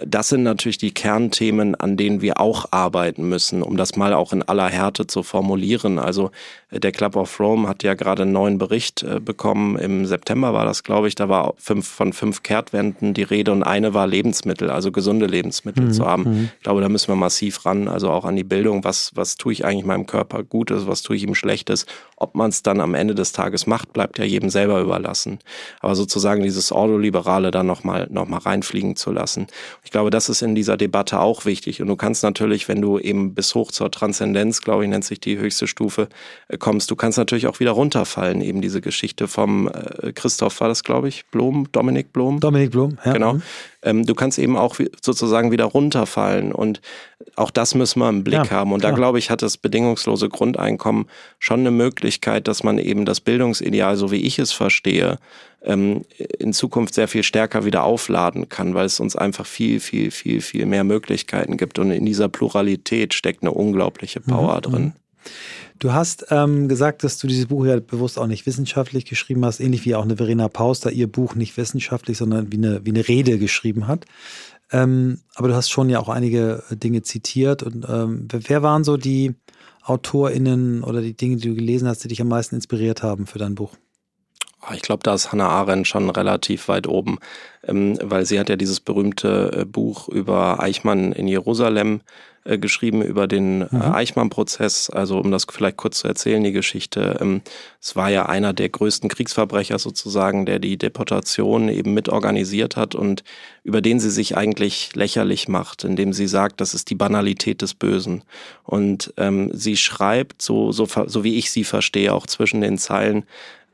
das sind natürlich die Kernthemen, an denen wir auch arbeiten müssen, um das mal auch in aller Härte zu formulieren. Also äh, der Club of Rome hat ja gerade einen neuen Bericht äh, bekommen. Im September war das, glaube ich. Da war fünf, von fünf Kehrtwenden die Rede und eine war Lebensmittel, also gesunde Lebensmittel mhm. zu haben. Mhm. Ich glaube, da müssen wir massiv ran, also auch an die Bildung. Was, was tue ich eigentlich meinem Körper Gutes, was tue ich ihm Schlechtes? Ob man es dann am Ende des Tages macht, bleibt ja jedem selber überlassen. Aber sozusagen dieses Ordoliberale da nochmal noch mal reinfliegen zu lassen. Ich glaube, das ist in dieser Debatte auch wichtig. Und du kannst natürlich, wenn du eben bis hoch zur Transzendenz, glaube ich, nennt sich die höchste Stufe, äh, kommst, du kannst natürlich auch wieder runterfallen. Eben diese Geschichte vom äh, Christoph war das, glaube ich, Blom, Dominik Blom. Dominik Blom, ja. Genau. Mhm. Ähm, du kannst eben auch sozusagen wieder runterfallen. Und auch das müssen wir im Blick ja, haben. Und klar. da, glaube ich, hat das bedingungslose Grundeinkommen schon eine Möglichkeit, dass man eben das Bildungsideal, so wie ich es verstehe, ähm, in Zukunft sehr viel stärker wieder aufladen kann, weil es uns einfach viel, viel, viel, viel mehr Möglichkeiten gibt. Und in dieser Pluralität steckt eine unglaubliche Power mhm. drin. Du hast ähm, gesagt, dass du dieses Buch ja bewusst auch nicht wissenschaftlich geschrieben hast, ähnlich wie auch eine Verena Pauster ihr Buch nicht wissenschaftlich, sondern wie eine, wie eine Rede geschrieben hat. Ähm, aber du hast schon ja auch einige Dinge zitiert. Und ähm, wer waren so die AutorInnen oder die Dinge, die du gelesen hast, die dich am meisten inspiriert haben für dein Buch? Ah, ich glaube, da ist Hannah Arendt schon relativ weit oben, ähm, weil sie hat ja dieses berühmte äh, Buch über Eichmann in Jerusalem äh, geschrieben, über den äh, mhm. Eichmann-Prozess. Also um das vielleicht kurz zu erzählen, die Geschichte. Ähm, es war ja einer der größten Kriegsverbrecher sozusagen, der die Deportation eben mitorganisiert hat und über den sie sich eigentlich lächerlich macht, indem sie sagt, das ist die Banalität des Bösen. Und ähm, sie schreibt, so, so, so wie ich sie verstehe, auch zwischen den Zeilen,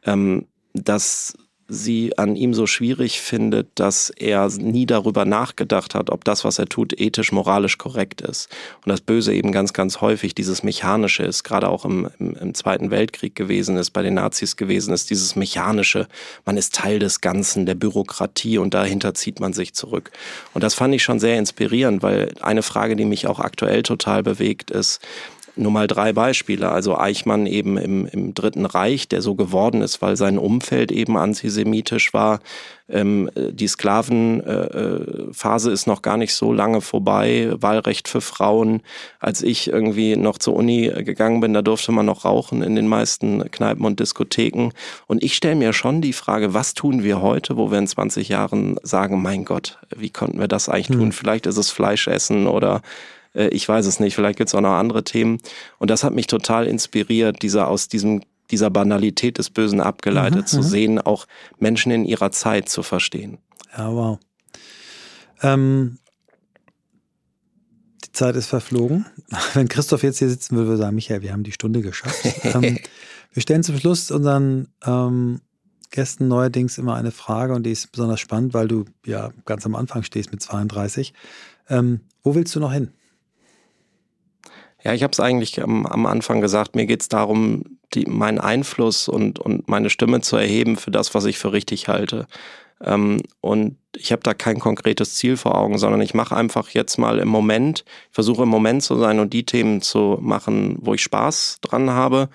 ähm, dass sie an ihm so schwierig findet, dass er nie darüber nachgedacht hat, ob das, was er tut, ethisch, moralisch korrekt ist. Und das Böse eben ganz, ganz häufig dieses Mechanische ist, gerade auch im, im, im Zweiten Weltkrieg gewesen ist, bei den Nazis gewesen ist, dieses Mechanische. Man ist Teil des Ganzen, der Bürokratie und dahinter zieht man sich zurück. Und das fand ich schon sehr inspirierend, weil eine Frage, die mich auch aktuell total bewegt, ist, nur mal drei Beispiele. Also Eichmann eben im, im Dritten Reich, der so geworden ist, weil sein Umfeld eben antisemitisch war. Ähm, die Sklavenphase äh, ist noch gar nicht so lange vorbei. Wahlrecht für Frauen. Als ich irgendwie noch zur Uni gegangen bin, da durfte man noch rauchen in den meisten Kneipen und Diskotheken. Und ich stelle mir schon die Frage, was tun wir heute, wo wir in 20 Jahren sagen, mein Gott, wie konnten wir das eigentlich tun? Hm. Vielleicht ist es Fleischessen oder äh, ich weiß es nicht, vielleicht gibt es auch noch andere Themen. Und das hat mich total inspiriert, dieser aus diesem dieser Banalität des Bösen abgeleitet mhm, zu mhm. sehen, auch Menschen in ihrer Zeit zu verstehen. Ja, wow. Ähm, die Zeit ist verflogen. Wenn Christoph jetzt hier sitzen würde, würde er sagen, Michael, wir haben die Stunde geschafft. ähm, wir stellen zum Schluss unseren ähm, Gästen neuerdings immer eine Frage und die ist besonders spannend, weil du ja ganz am Anfang stehst mit 32. Ähm, wo willst du noch hin? Ja, ich habe es eigentlich am, am, Anfang gesagt, mir geht es darum, die, meinen Einfluss und, und meine Stimme zu erheben für das, was ich für richtig halte. Ähm, und ich habe da kein konkretes Ziel vor Augen, sondern ich mache einfach jetzt mal im Moment, ich versuche im Moment zu sein und die Themen zu machen, wo ich Spaß dran habe.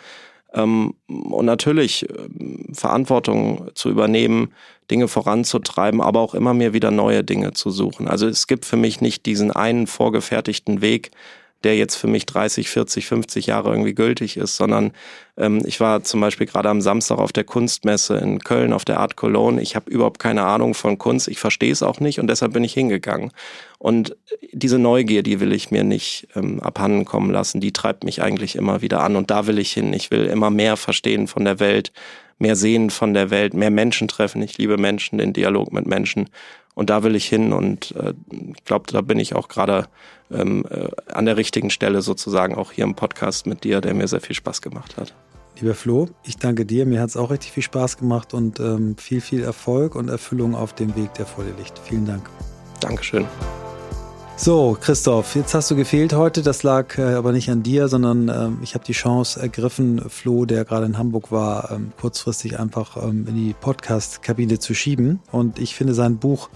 Ähm, und natürlich äh, Verantwortung zu übernehmen, Dinge voranzutreiben, aber auch immer mir wieder neue Dinge zu suchen. Also es gibt für mich nicht diesen einen vorgefertigten Weg, der jetzt für mich 30, 40, 50 Jahre irgendwie gültig ist, sondern ähm, ich war zum Beispiel gerade am Samstag auf der Kunstmesse in Köln auf der Art Cologne. Ich habe überhaupt keine Ahnung von Kunst, ich verstehe es auch nicht und deshalb bin ich hingegangen. Und diese Neugier, die will ich mir nicht ähm, abhanden kommen lassen, die treibt mich eigentlich immer wieder an und da will ich hin. Ich will immer mehr verstehen von der Welt, mehr sehen von der Welt, mehr Menschen treffen. Ich liebe Menschen, den Dialog mit Menschen. Und da will ich hin und äh, ich glaube, da bin ich auch gerade ähm, äh, an der richtigen Stelle sozusagen auch hier im Podcast mit dir, der mir sehr viel Spaß gemacht hat. Lieber Flo, ich danke dir. Mir hat es auch richtig viel Spaß gemacht und ähm, viel, viel Erfolg und Erfüllung auf dem Weg, der vor dir liegt. Vielen Dank. Dankeschön. So, Christoph, jetzt hast du gefehlt heute. Das lag äh, aber nicht an dir, sondern ähm, ich habe die Chance ergriffen, Flo, der gerade in Hamburg war, ähm, kurzfristig einfach ähm, in die Podcast-Kabine zu schieben. Und ich finde sein Buch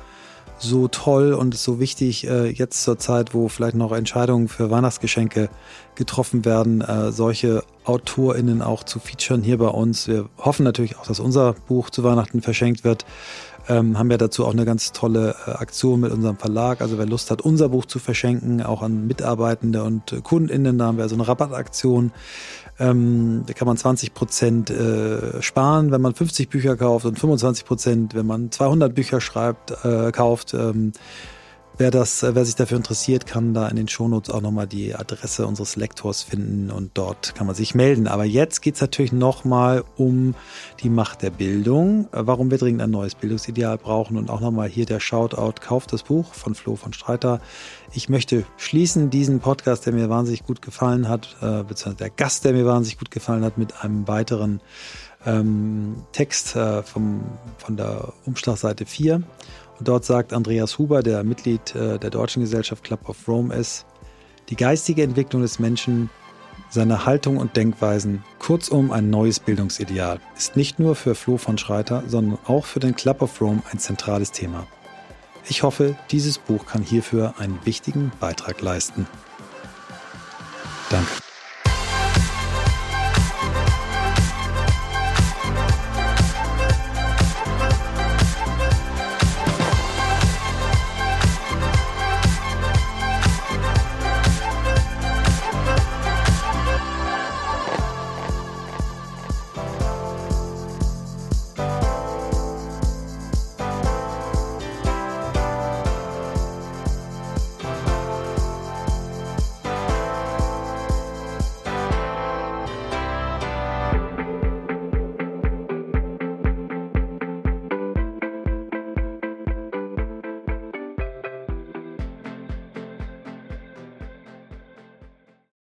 so toll und so wichtig äh, jetzt zur Zeit, wo vielleicht noch Entscheidungen für Weihnachtsgeschenke getroffen werden, äh, solche AutorInnen auch zu featuren hier bei uns. Wir hoffen natürlich auch, dass unser Buch zu Weihnachten verschenkt wird. Ähm, haben ja dazu auch eine ganz tolle äh, Aktion mit unserem Verlag. Also wer Lust hat, unser Buch zu verschenken, auch an Mitarbeitende und äh, KundInnen, da haben wir so eine Rabattaktion. Ähm, da kann man 20 Prozent äh, sparen, wenn man 50 Bücher kauft und 25 Prozent, wenn man 200 Bücher schreibt, äh, kauft. Ähm, Wer, das, wer sich dafür interessiert, kann da in den Shownotes auch nochmal die Adresse unseres Lektors finden und dort kann man sich melden. Aber jetzt geht's natürlich nochmal um die Macht der Bildung, warum wir dringend ein neues Bildungsideal brauchen und auch nochmal hier der Shoutout, kauft das Buch von Flo von Streiter. Ich möchte schließen diesen Podcast, der mir wahnsinnig gut gefallen hat, äh, beziehungsweise der Gast, der mir wahnsinnig gut gefallen hat, mit einem weiteren ähm, Text äh, vom, von der Umschlagseite 4. Dort sagt Andreas Huber, der Mitglied äh, der Deutschen Gesellschaft Club of Rome ist, die geistige Entwicklung des Menschen, seine Haltung und Denkweisen, kurzum ein neues Bildungsideal, ist nicht nur für Flo von Schreiter, sondern auch für den Club of Rome ein zentrales Thema. Ich hoffe, dieses Buch kann hierfür einen wichtigen Beitrag leisten. Danke.